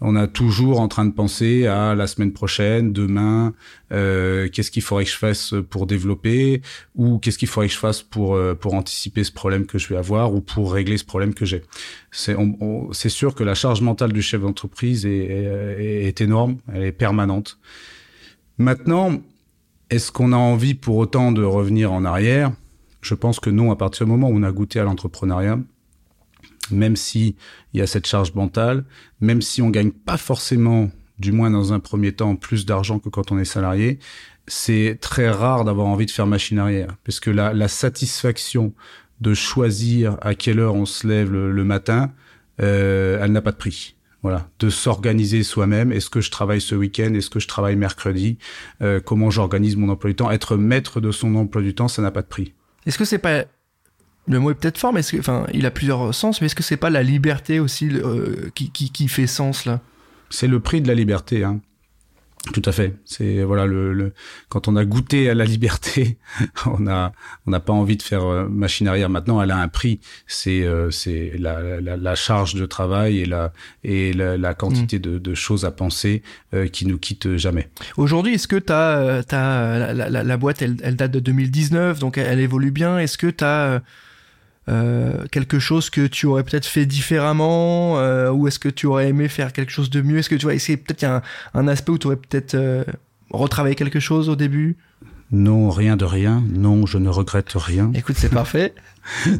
On a toujours en train de penser à la semaine prochaine, demain, euh, qu'est-ce qu'il faudrait que je fasse pour développer, ou qu'est-ce qu'il faudrait que je fasse pour euh, pour anticiper ce problème que je vais avoir, ou pour régler ce problème que j'ai. C'est c'est sûr que la charge mentale du chef d'entreprise est, est, est énorme, elle est permanente. Maintenant, est-ce qu'on a envie pour autant de revenir en arrière? Je pense que non. À partir du moment où on a goûté à l'entrepreneuriat, même si il y a cette charge mentale, même si on gagne pas forcément, du moins dans un premier temps, plus d'argent que quand on est salarié, c'est très rare d'avoir envie de faire machine arrière, parce que la, la satisfaction de choisir à quelle heure on se lève le, matin, euh, elle n'a pas de prix. Voilà, de s'organiser soi-même. Est-ce que je travaille ce week-end? Est-ce que je travaille mercredi? Euh, Comment j'organise mon emploi du temps? Être maître de son emploi du temps, ça n'a pas de prix. Est-ce que c'est pas le mot est peut-être fort, mais est-ce que, enfin, il a plusieurs sens, mais est-ce que c'est pas la liberté aussi euh, qui, qui, qui, fait sens là? C'est le prix de la liberté. Hein. Tout à fait. C'est voilà le, le, quand on a goûté à la liberté, on a on n'a pas envie de faire euh, machine arrière. Maintenant, elle a un prix. C'est euh, c'est la, la, la, charge de travail et la et la, la quantité mm. de, de, choses à penser euh, qui nous quittent jamais. Aujourd'hui, est-ce que tu as, as la, la, boîte elle, elle, date de 2019, donc elle, elle évolue bien. Est-ce que tu as euh, quelque chose que tu aurais peut-être fait différemment euh, ou est-ce que tu aurais aimé faire quelque chose de mieux? Est-ce que tu vois, est peut-être a un, aspect où tu aurais peut-être euh, retravaillé quelque chose au début? Non, rien de rien. Non, je ne regrette rien. Écoute, c'est parfait.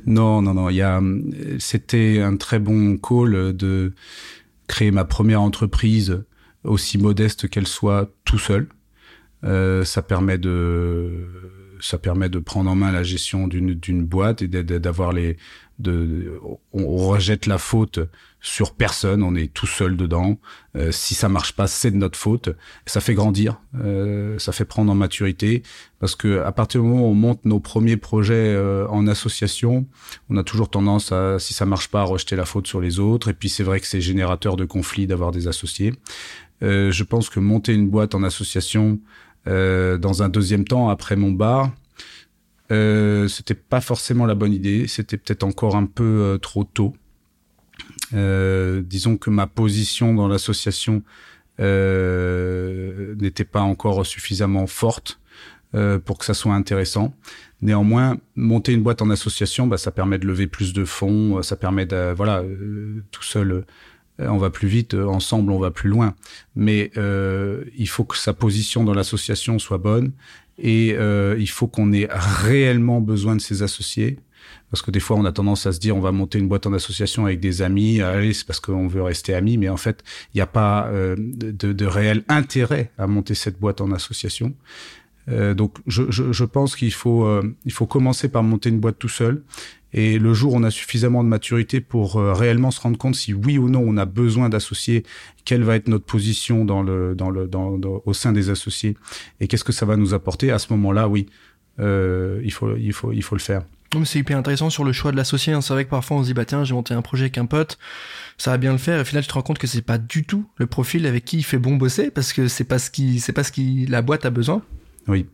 non, non, non. Il y a, c'était un très bon call de créer ma première entreprise aussi modeste qu'elle soit tout seul. ça permet de ça permet de prendre en main la gestion d'une boîte et d'avoir les de on, rejette la faute sur personne, on est tout seul dedans. Euh, si ça marche pas, c'est de notre faute. Ça fait grandir, euh, ça fait prendre en maturité, parce que à partir du moment où on monte nos premiers projets euh, en association, on a toujours tendance à, si ça marche pas, à rejeter la faute sur les autres. Et puis c'est vrai que c'est générateur de conflits d'avoir des associés. je pense que monter une boîte en association, dans un deuxième temps, après mon bar, euh, c'était pas forcément la bonne idée. C'était peut-être encore un peu euh, trop tôt. Euh, disons que ma position dans l'association euh, n'était pas encore suffisamment forte pour que ça soit intéressant. Néanmoins, monter une boîte en association, bah, ça permet de lever plus de fonds, ça permet de, voilà, tout seul euh, on va plus vite, euh, ensemble on va plus loin. Mais euh, il faut que sa position dans l'association soit bonne Et euh, il faut qu'on ait réellement besoin de ces associés. Parce que des fois, on a tendance à se dire, on va monter une boîte en association avec des amis. Allez, c'est parce qu'on veut rester amis. Mais en fait, il n'y a pas euh, de, de, réel intérêt à monter cette boîte en association. Euh, donc, je, je, je pense qu'il faut, euh, il faut commencer par monter une boîte tout seul. Et le jour où on a suffisamment de maturité pour euh, réellement se rendre compte si oui ou non on a besoin d'associer, quelle va être notre position dans le, dans le, dans, au sein des associés et qu'est-ce que ça va nous apporter, à ce moment-là, oui, euh, il, faut, il, faut, il faut le faire. C'est hyper intéressant sur le choix de l'associé. Hein. C'est vrai que parfois on se dit bah tiens j'ai monté un projet avec un pote, ça va bien le faire. Et au final tu te rends compte que c'est pas du tout le profil avec qui il fait bon bosser parce que c'est pas ce qui c'est pas ce qui la boîte a besoin. Oui.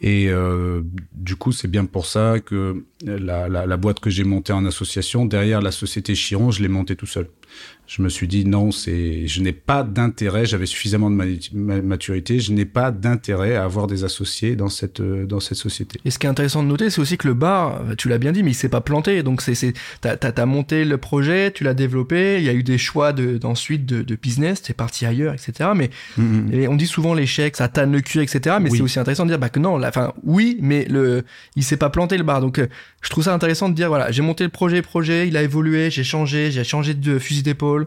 Et euh, du coup, c'est bien pour ça que la, boîte que j'ai montée en association, derrière la société Chiron, je l'ai montée tout seul je me suis dit non, c'est, je n'ai pas d'intérêt. J'avais suffisamment de maturité. Je n'ai pas d'intérêt à avoir des associés dans cette dans cette société. Et ce qui est intéressant de noter, c'est aussi que le bar, tu l'as bien dit, mais il s'est pas planté. Donc c'est c'est t'as as, monté le projet, tu l'as développé. Il y a eu des choix de d'ensuite de, de business. T'es parti ailleurs, etc. Mais mm-hmm. et on dit souvent l'échec, ça tanne le cul, etc. Mais c'est aussi intéressant de dire bah que non, enfin oui, mais le il s'est pas planté le bar. Donc euh, je trouve ça intéressant de dire voilà, j'ai monté le projet, projet, il a évolué, j'ai changé, j'ai changé de fusil d'épaule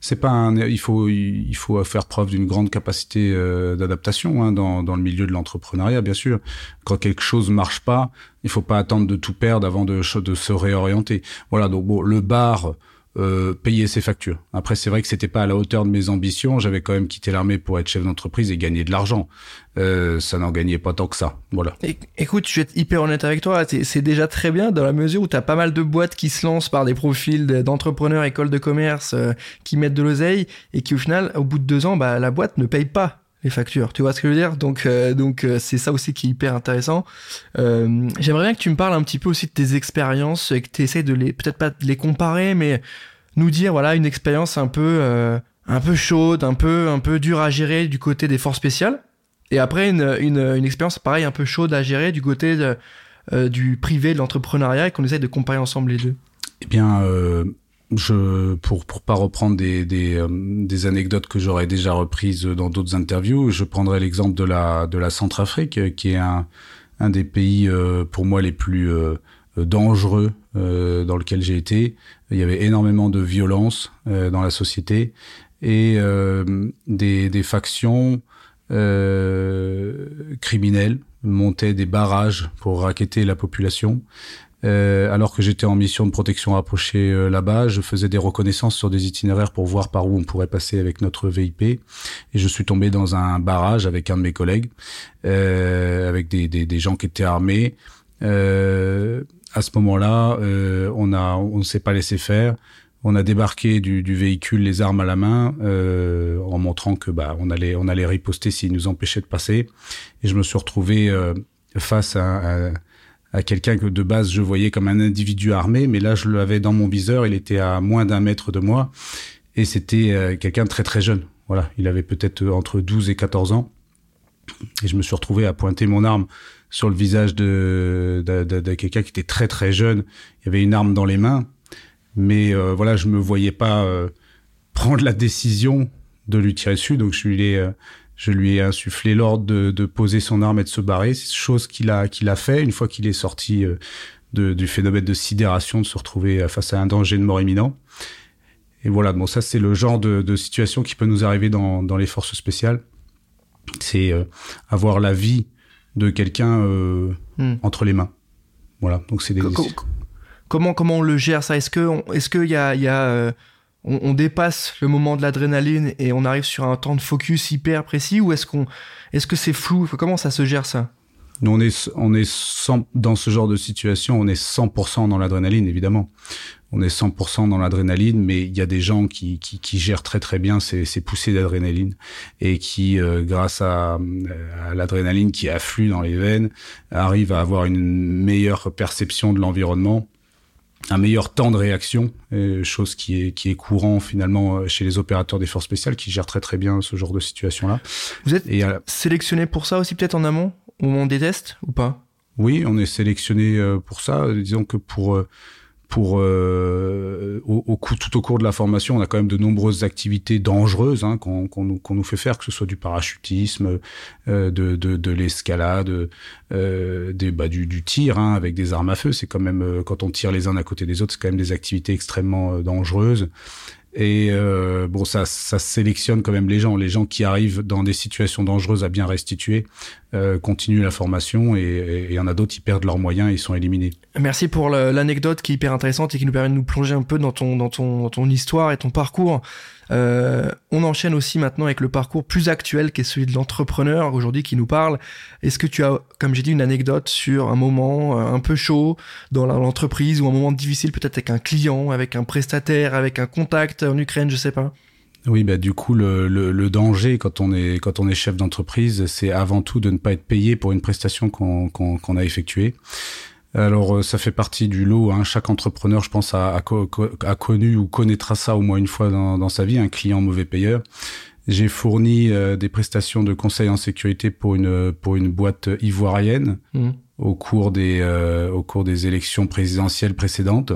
c'est pas un, il faut il faut faire preuve d'une grande capacité euh, d'adaptation hein, dans, dans le milieu de l'entrepreneuriat, bien sûr. Quand quelque chose marche pas, il faut pas attendre de tout perdre avant de, de se réorienter. Voilà, donc bon, le bar euh, payer ses factures. Après, c'est vrai que c'était pas à la hauteur de mes ambitions. J'avais quand même quitté l'armée pour être chef d'entreprise et gagner de l'argent. Euh, ça n'en gagnait pas tant que ça. Voilà. Écoute, je vais être hyper honnête avec toi. C'est déjà très bien dans la mesure où tu as pas mal de boîtes qui se lancent par des profils d'entrepreneurs, écoles de commerce, euh, qui mettent de l'oseille et qui au final, au bout de deux ans, bah, la boîte ne paye pas les factures. Tu vois ce que je veux dire? Donc, euh, donc euh, c'est ça aussi qui est hyper intéressant. Euh, J'aimerais bien que tu me parles un petit peu aussi de tes expériences et que tu essaies de les, peut-être pas de les comparer, mais nous dire voilà une expérience un peu, un peu chaude, un peu, un peu dure à gérer du côté des forces spéciales. Et après une, une, expérience pareil un peu chaude à gérer du côté du privé, de l'entrepreneuriat, et qu'on essaie de comparer ensemble les deux. Eh bien, je pour pour pas reprendre des des, euh, des anecdotes que j'aurais déjà reprises dans d'autres interviews, je prendrai l'exemple de la de la Centrafrique euh, qui est un un des pays euh, pour moi les plus dangereux dans lequel j'ai été. Il y avait énormément de violence dans la société et des des factions criminelles montaient des barrages pour raqueter la population euh, alors que j'étais en mission de protection rapprochée euh, là-bas, je faisais des reconnaissances sur des itinéraires pour voir par où on pourrait passer avec notre VIP. Et je suis tombé dans un barrage avec un de mes collègues, euh, avec des, des, des, gens qui étaient armés. Euh, à ce moment-là, on a, on ne s'est pas laissé faire. On a débarqué du, du, véhicule, les armes à la main, en montrant que bah on allait, on allait riposter s'ils nous empêchaient de passer. Et je me suis retrouvé face à, à à quelqu'un que de base je voyais comme un individu armé, mais là je l'avais dans mon viseur, il était à moins d'un mètre de moi, et c'était euh, quelqu'un très très jeune. Voilà, il avait peut-être entre 12 et 14 ans, et je me suis retrouvé à pointer mon arme sur le visage de, de, quelqu'un qui était très très jeune. Il avait une arme dans les mains, mais euh, voilà, je me voyais pas euh, prendre la décision de lui tirer dessus, donc je lui ai je lui ai insufflé l'ordre de, de, poser son arme et de se barrer. C'est chose qu'il a, qu'il a fait une fois qu'il est sorti euh, de, du phénomène de sidération, de se retrouver face à un danger de mort imminent. Et voilà, bon, ça c'est le genre de, de, situation qui peut nous arriver dans, dans les forces spéciales. C'est euh, avoir la vie de quelqu'un euh, hmm. entre les mains. Voilà, donc c'est des... Comment comment on le gère ça? Est-ce que est-ce qu'il y a, y a euh, on, dépasse le moment de l'adrénaline et on arrive sur un temps de focus hyper précis ou est-ce qu'on est-ce que c'est flou? Comment ça se gère ça? On est on est dans ce genre de situation, on est 100% dans l'adrénaline évidemment. On est 100% dans l'adrénaline, mais il y a des gens qui, qui, qui, gèrent très très bien ces, ces poussées d'adrénaline et qui, euh, grâce à, à l'adrénaline qui afflue dans les veines, arrivent à avoir une meilleure perception de l'environnement un meilleur temps de réaction, chose qui est qui est courant finalement euh, chez les opérateurs des forces spéciales qui gèrent très très bien ce genre de situation-là. Vous êtes sélectionné pour ça aussi peut-être en amont? Au moment des tests ou pas? Oui, on est sélectionné euh, pour ça. Disons que pour euh, au, au tout au cours de la formation, on a quand même de nombreuses activités dangereuses hein, qu'on nous, fait faire, que ce soit du parachutisme, de, de, de l'escalade, des bah, du, du tir hein, avec des armes à feu. C'est quand même quand on tire les uns à côté des autres, c'est quand même des activités extrêmement dangereuses. Et euh, bon, ça, ça sélectionne quand même les gens. Les gens qui arrivent dans des situations dangereuses à bien restituer euh, continuent la formation et il y en a d'autres qui perdent leurs moyens et ils sont éliminés. Merci pour l'anecdote qui est hyper intéressante et qui nous permet de nous plonger un peu dans ton, dans ton, dans ton histoire et ton parcours. Euh, on enchaîne aussi maintenant avec le parcours plus actuel qui est celui de l'entrepreneur aujourd'hui qui nous parle. Est-ce que tu as, comme j'ai dit, une anecdote sur un moment euh, un peu chaud dans l'entreprise ou un moment difficile peut-être avec un client, avec un prestataire, avec un contact en Ukraine, je sais pas? Oui, bah du coup le, le, danger quand on est quand on est chef d'entreprise, c'est avant tout de ne pas être payé pour une prestation qu'on qu'on a effectuée. Alors euh, ça fait partie du lot. Hein. Chaque entrepreneur, je pense, a, a, connu ou connaîtra ça au moins une fois dans, dans sa vie, un client mauvais payeur. J'ai fourni euh, des prestations de conseil en sécurité pour une pour une boîte ivoirienne. Mmh au cours des euh, au cours des élections présidentielles précédentes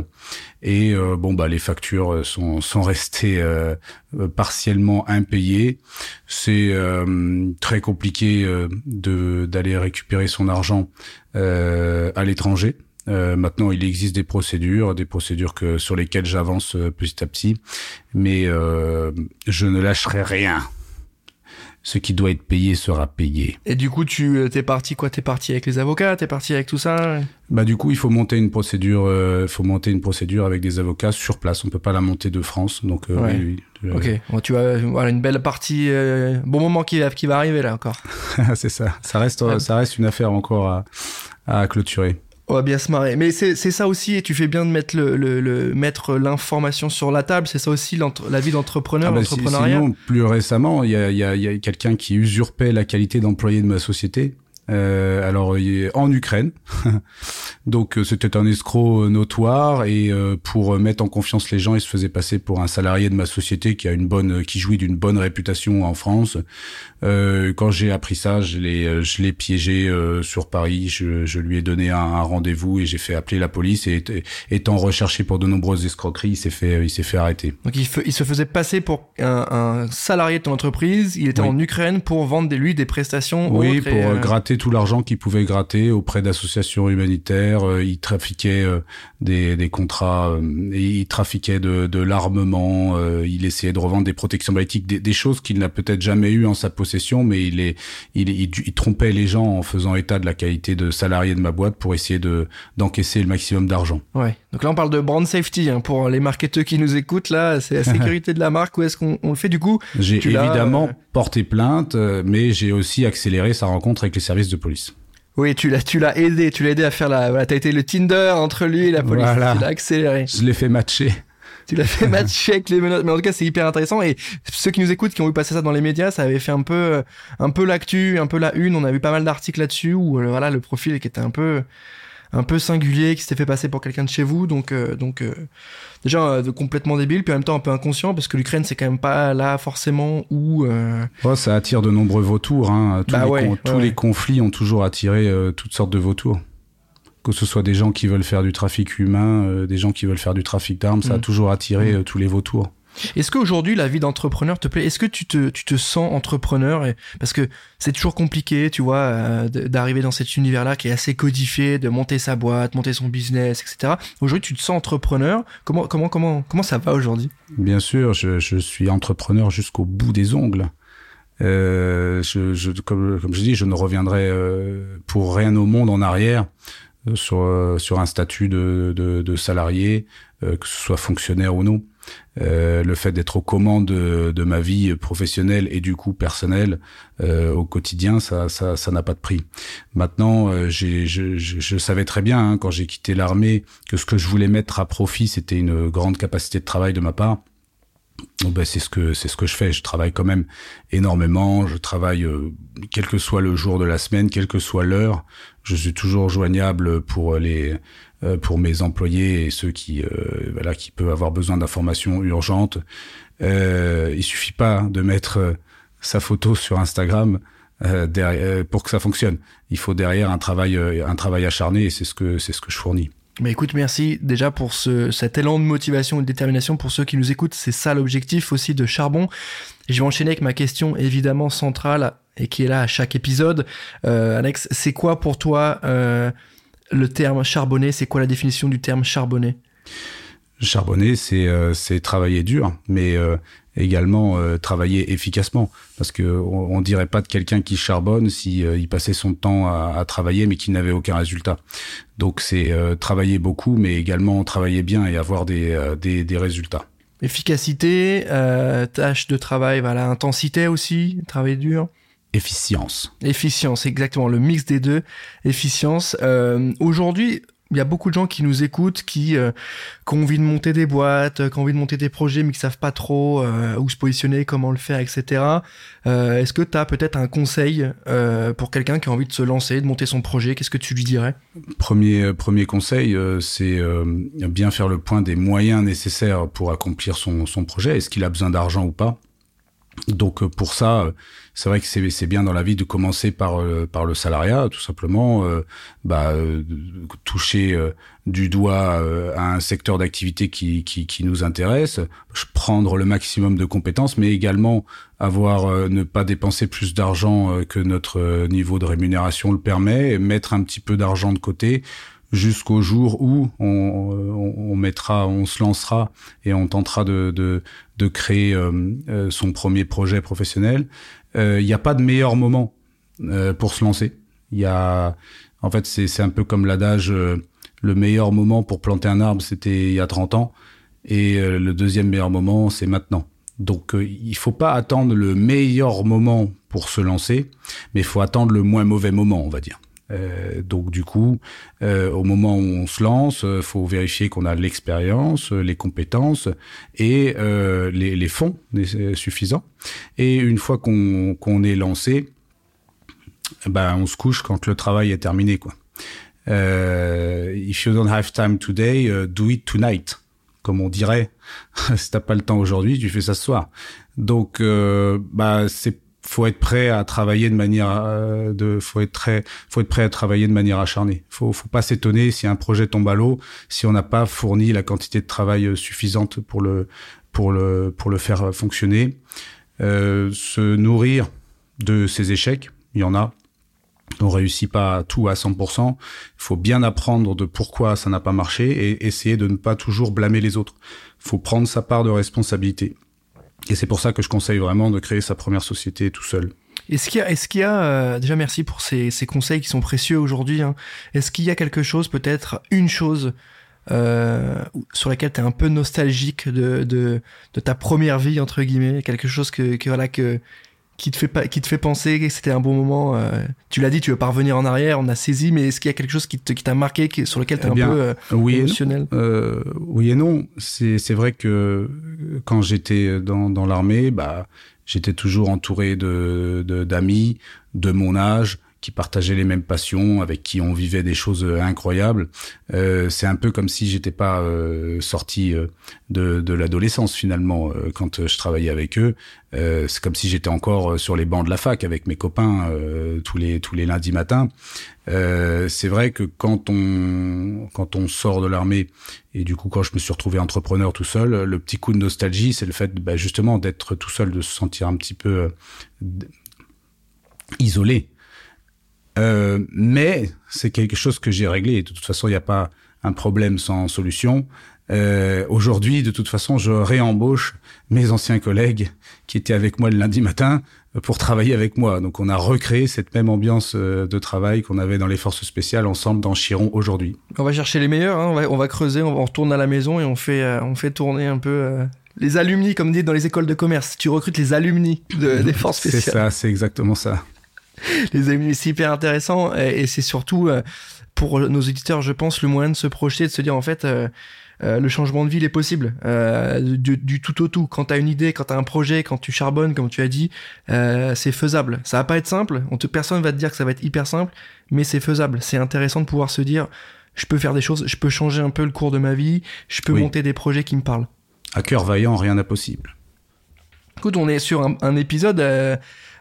et euh, bon bah les factures sont sont restées euh, partiellement impayées c'est très compliqué de d'aller récupérer son argent à l'étranger. Maintenant, il existe des procédures, des procédures que sur lesquelles j'avance petit à petit, mais je ne lâcherai rien ce qui doit être payé sera payé. Et du coup, tu euh, t'es parti quoi? T'es parti avec les avocats? T'es parti avec tout ça? Bah du coup, il faut monter une procédure. Euh, faut monter une procédure avec des avocats sur place. On peut pas la monter de France, donc. Euh, oui, oui, ok. Bon, tu vois, voilà une belle partie. bon moment qui, qui va arriver là encore. c'est ça. Ça reste, ça reste une affaire encore à, à clôturer. On va bien se marrer. Mais c'est ça aussi, et tu fais bien de mettre le, le, mettre l'information sur la table. C'est ça aussi la vie d'entrepreneur, ah bah l'entrepreneuriat. Sinon, plus récemment, il y a, y a, y a quelqu'un qui usurpait la qualité d'employé de ma société. Euh, alors en Ukraine. Donc euh, c'était un escroc euh, notoire et euh, pour mettre en confiance les gens, il se faisait passer pour un salarié de ma société qui a une bonne, qui jouit d'une bonne réputation en France. Quand j'ai appris ça, je l'ai, je l'ai piégé sur Paris. Je, je, lui ai donné un, un rendez-vous et j'ai fait appeler la police. Et étant recherché pour de nombreuses escroqueries, il s'est fait, il s'est fait arrêter. Donc il, il, se faisait passer pour un, un, salarié de ton entreprise. Il était en Ukraine pour vendre des, lui des prestations. Oui, pour gratter tout l'argent qu'il pouvait gratter auprès d'associations humanitaires. Euh, il trafiquait euh, des, des, contrats, euh, et il trafiquait de, de l'armement. il essayait de revendre des protections balistiques, des, des choses qu'il n'a peut-être jamais eues en sa possession, mais il, est, il, il, il, trompait les gens en faisant état de la qualité de salarié de ma boîte pour essayer de d'encaisser le maximum d'argent. Ouais. Donc là, on parle de brand safety hein, pour les marketeurs qui nous écoutent. Là, c'est la sécurité de la marque. Où est-ce qu'on le fait? Du coup J'ai évidemment porté plainte, mais j'ai aussi accéléré sa rencontre avec les services de police. Oui, tu l'as, tu l'as aidé, tu l'as aidé à faire la, voilà, t'as été le Tinder entre lui et la police. Tu l'as accéléré. Je l'ai fait matcher. Tu l'as fait matcher avec les menottes. Mais en tout cas, c'est hyper intéressant. Et ceux qui nous écoutent, qui ont vu passer ça dans les médias, ça avait fait un peu, un peu l'actu, un peu la une. On a vu pas mal d'articles là-dessus où, euh, voilà, le profil qui était un peu, un peu singulier, qui s'était fait passer pour quelqu'un de chez vous. Donc, euh, donc euh, déjà euh, complètement débile, puis en même temps un peu inconscient, parce que l'Ukraine c'est quand même pas là forcément où. Oh, ça attire de nombreux vautours. Hein. Tous, bah les, tous les conflits ont toujours attiré toutes sortes de vautours. Que ce soit des gens qui veulent faire du trafic humain, des gens qui veulent faire du trafic d'armes, ça a mm. toujours attiré mm. tous les vautours. Est-ce qu'aujourd'hui la vie d'entrepreneur te plaît? Est-ce que tu te, tu te sens entrepreneur et... Parce que c'est toujours compliqué, tu vois, euh, d'arriver dans cet univers-là qui est assez codifié, de monter sa boîte, monter son business, etc. Aujourd'hui, tu te sens entrepreneur. Comment, comment, comment, comment ça va aujourd'hui? Bien sûr, je, je, suis entrepreneur jusqu'au bout des ongles. Euh, je, je, comme, comme je dis, je ne reviendrai euh, pour rien au monde en arrière euh, sur, euh, sur un statut de, de, de salarié, que ce soit fonctionnaire ou non. Euh, le fait d'être aux commandes de, de, ma vie professionnelle et du coup personnelle euh, au quotidien, ça, ça, ça n'a pas de prix. Maintenant, euh, je, je, je, savais très bien hein, quand j'ai quitté l'armée que ce que je voulais mettre à profit, c'était une grande capacité de travail de ma part. Donc ben, c'est ce que c'est ce que je fais. Je travaille quand même énormément. Je travaille euh, quel que soit le jour de la semaine, quelle que soit l'heure. Je suis toujours joignable pour les euh, pour mes employés et ceux qui euh, voilà qui peuvent avoir besoin d'informations urgentes. Euh, il suffit pas de mettre sa photo sur Instagram derrière, pour que ça fonctionne. Il faut derrière un travail un travail acharné et c'est ce que c'est ce que je fournis. Mais écoute, merci déjà pour ce, cet élan de motivation et de détermination pour ceux qui nous écoutent. C'est ça l'objectif aussi de Charbon. Je vais enchaîner avec ma question évidemment centrale et qui est là à chaque épisode. Euh, Alex, c'est quoi pour toi euh, le terme charbonné? C'est quoi la définition du terme charbonné? Charbonner, c'est euh, travailler dur, mais euh, également euh, travailler efficacement. Parce que on, on dirait pas de quelqu'un qui charbonne si il passait son temps à, à travailler, mais qui n'avait aucun résultat. Donc c'est travailler beaucoup, mais également travailler bien et avoir des des, des résultats. Efficacité, tâche de travail, voilà, intensité aussi, travail dur. Efficience. Efficience, exactement, le mix des deux. Efficience. Aujourd'hui, il y a beaucoup de gens qui nous écoutent, qui, euh, qui ont envie de monter des boîtes, euh, qui ont envie de monter des projets, mais qui savent pas trop euh, où se positionner, comment le faire, etc. Euh, Est-ce que tu as peut-être un conseil euh, pour quelqu'un qui a envie de se lancer, de monter son projet? Qu'est-ce que tu lui dirais? Premier, premier conseil, c'est bien faire le point des moyens nécessaires pour accomplir son, son projet. Est-ce qu'il a besoin d'argent ou pas? Donc euh, pour ça, euh, c'est vrai que c'est bien dans la vie de commencer par euh, par le salariat, tout simplement, bah, toucher du doigt à un secteur d'activité qui, qui, qui nous intéresse, prendre le maximum de compétences, mais également avoir ne pas dépenser plus d'argent que notre niveau de rémunération le permet, mettre un petit peu d'argent de côté jusqu'au jour où on, on, mettra, on se lancera et on tentera de, de, de créer euh, euh, son premier projet professionnel. Euh, il n'y a pas de meilleur moment pour se lancer. Il y a, en fait, c'est un peu comme l'adage, le meilleur moment pour planter un arbre, c'était il y a 30 ans, et le deuxième meilleur moment, c'est maintenant. Donc, il faut pas attendre le meilleur moment pour se lancer, mais il faut attendre le moins mauvais moment, on va dire. Euh, donc du coup, euh, au moment où on se lance, euh, faut vérifier qu'on a l'expérience, les compétences et les, fonds suffisants. Et une fois qu'on est lancé, ben on se couche quand le travail est terminé, if you don't have time today, do it tonight, comme on dirait. si t'as pas le temps aujourd'hui, tu fais ça ce soir. Donc, bah c'est faut être prêt à travailler de manière euh, de faut être très faut être prêt à travailler de manière acharnée. Faut faut pas s'étonner si un projet tombe à l'eau si on n'a pas fourni la quantité de travail euh, suffisante pour le pour le pour le faire euh, fonctionner. Euh, se nourrir de ces échecs, il y en a. On réussit pas tout à 100%. Il faut bien apprendre de pourquoi ça n'a pas marché et essayer de ne pas toujours blâmer les autres. Faut prendre sa part de responsabilité. Et c'est pour ça que je conseille vraiment de créer sa première société tout seul. Est-ce qu'il y a, est-ce qu'il y a euh, déjà merci pour ces, ces conseils qui sont précieux aujourd'hui. Hein. Est-ce qu'il y a quelque chose, peut-être une chose euh, sur laquelle tu es un peu nostalgique de, de, de ta première vie entre guillemets, quelque chose que, que voilà que qui te fait pas, qui te fait penser que c'était un bon moment. Euh, tu l'as dit, tu veux pas revenir en arrière, on a saisi, mais est-ce qu'il y a quelque chose qui t'a qui marqué, qui, sur lequel tu es eh un peu euh, oui émotionnel euh, Oui et non. C'est c'est vrai que quand j'étais dans dans l'armée, bah j'étais toujours entouré de d'amis de, de mon âge qui partageaient les mêmes passions, avec qui on vivait des choses euh, incroyables. Euh, c'est un peu comme si j'étais pas euh, sorti euh, de, de l'adolescence finalement quand je travaillais avec eux. c'est comme si j'étais encore sur les bancs de la fac avec mes copains tous les tous les lundis matins. c'est vrai que quand on quand on sort de l'armée et du coup quand je me suis retrouvé entrepreneur tout seul, le petit coup de nostalgie, c'est le fait bah, justement d'être tout seul, de se sentir un petit peu isolé euh, mais c'est quelque chose que j'ai réglé. De toute façon, il n'y a pas un problème sans solution. Euh, Aujourd'hui, de toute façon, je réembauche mes anciens collègues qui étaient avec moi le lundi matin pour travailler avec moi. Donc, on a recréé cette même ambiance euh, de travail qu'on avait dans les forces spéciales ensemble dans Chiron aujourd'hui. On va chercher les meilleurs. Hein. On, va, on, va, creuser. On, retourne à la maison et on fait, euh, on fait tourner un peu. Euh, les alumni, comme dit dans les écoles de commerce, tu recrutes les alumni de, des forces spéciales. C'est ça, c'est exactement ça. les amis, c'est hyper intéressant et, c'est surtout euh, pour nos éditeurs, je pense, le moyen de se projeter, de se dire en fait. Euh, euh, le changement de vie il est possible du, tout au tout. Quand t'as une idée quand t'as un projet quand tu charbonnes comme tu as dit c'est faisable. Ça va pas être simple. On te, personne va te dire que ça va être hyper simple mais c'est faisable. C'est intéressant de pouvoir se dire je peux faire des choses je peux changer un peu le cours de ma vie je peux monter des projets qui me parlent. À cœur vaillant rien n'est possible. Écoute on est sur un, un épisode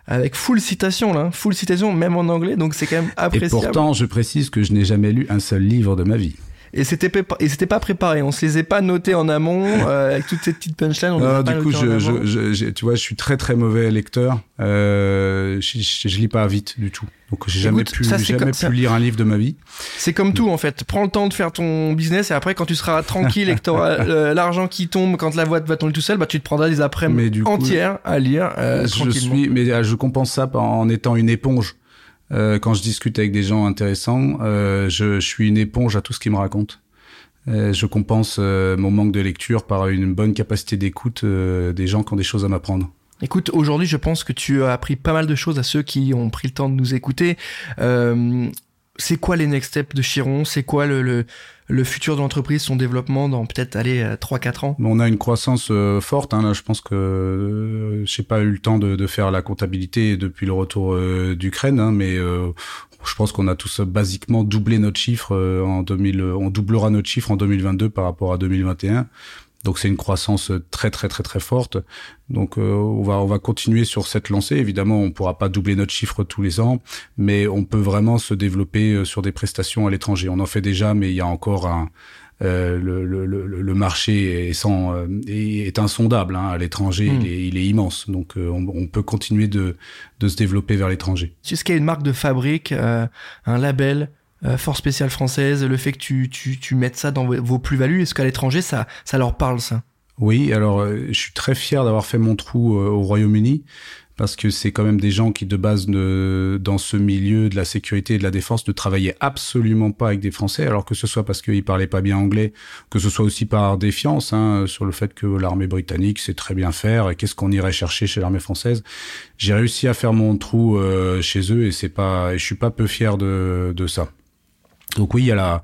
avec full citation là, hein. full citation même en anglais, donc c'est quand même appréciable. Et pourtant, je précise que je n'ai jamais lu un seul livre de ma vie. Et c'était et c'était pas préparé. On se les a pas notés en amont euh, avec toutes ces petites punchlines. On non, du coup, je, je, je, tu vois, je suis très très mauvais lecteur. Euh, je, je, lis pas vite du tout. Donc j'ai jamais pu, jamais pu lire un livre de ma vie. C'est comme tout en fait. Prends le temps de faire ton business et après quand tu seras tranquille et que euh, l'argent qui tombe quand la voix va tomber tout seul, bah tu te prendras des après-midi entières à lire. Euh, je suis, mais euh, je compense ça en étant une éponge. Euh, quand je discute avec des gens intéressants, euh, je, suis une éponge à tout ce qu'ils me racontent. Euh, je compense mon manque de lecture par une bonne capacité d'écoute des gens qui ont des choses à m'apprendre. Écoute, aujourd'hui, je pense que tu as appris pas mal de choses à ceux qui ont pris le temps de nous écouter. C'est quoi les next steps de Chiron? C'est quoi le, le, le, futur de l'entreprise, son développement dans peut-être aller 3-4 ans? On a une croissance euh, forte. Hein, là, je pense que euh, j'ai pas eu le temps de, de, faire la comptabilité depuis le retour euh, d'Ukraine, hein, mais euh, je pense qu'on a tous basiquement doublé notre chiffre en 2000. On doublera notre chiffre en 2022 par rapport à 2021. Donc c'est une croissance très très très très forte. Donc euh, on va on va continuer sur cette lancée. Évidemment, on pourra pas doubler notre chiffre tous les ans, mais on peut vraiment se développer euh, sur des prestations à l'étranger. On en fait déjà, mais il y a encore un euh, le, le, le, marché est, sans, euh, est, insondable hein, à l'étranger, il, hmm. est, il, est, immense. Donc on, on, peut continuer de, de se développer vers l'étranger. Est-ce qu'il y a une marque de fabrique, un label euh, Force spéciale française, le fait que tu, tu, tu mettes ça dans vos plus-values, est-ce qu'à l'étranger, ça, ça leur parle, ça? Oui, alors euh, je suis très fier d'avoir fait mon trou euh, au Royaume-Uni parce que c'est quand même des gens qui de base ne, dans ce milieu de la sécurité et de la défense ne travaillaient absolument pas avec des Français, alors que ce soit parce qu'ils parlaient pas bien anglais, que ce soit aussi par défiance hein, sur le fait que l'armée britannique sait très bien faire et qu'est-ce qu'on irait chercher chez l'armée française. J'ai réussi à faire mon trou chez eux et c'est pas, et je suis pas peu fier de, de ça. Donc oui, il y a la,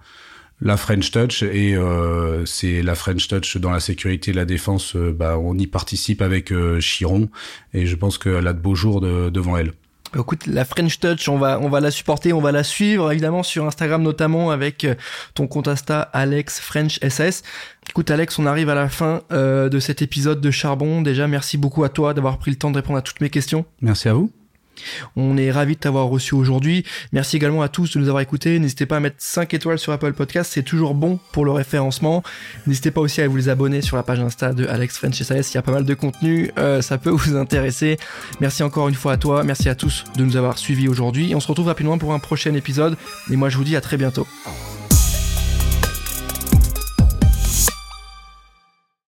la French Touch et euh, c'est la French Touch dans la sécurité et la défense. Euh, bah, on y participe avec euh, Chiron et je pense qu'elle a de beaux jours devant elle. Écoute, la French Touch, on va, on va la supporter, on va la suivre évidemment sur Instagram notamment avec ton compte Insta Alex French SS. Écoute Alex, on arrive à la fin de cet épisode de Charbon. Déjà, merci beaucoup à toi d'avoir pris le temps de répondre à toutes mes questions. Merci à vous. On est ravi de t'avoir reçu aujourd'hui. Merci également à tous de nous avoir écoutés. N'hésitez pas à mettre 5 étoiles sur Apple Podcast, c'est toujours bon pour le référencement. N'hésitez pas aussi à vous abonner sur la page Insta de Alex French SAS, il y a pas mal de contenu, euh, ça peut vous intéresser. Merci encore une fois à toi, merci à tous de nous avoir suivis aujourd'hui. On se retrouve rapidement pour un prochain épisode et moi je vous dis à très bientôt.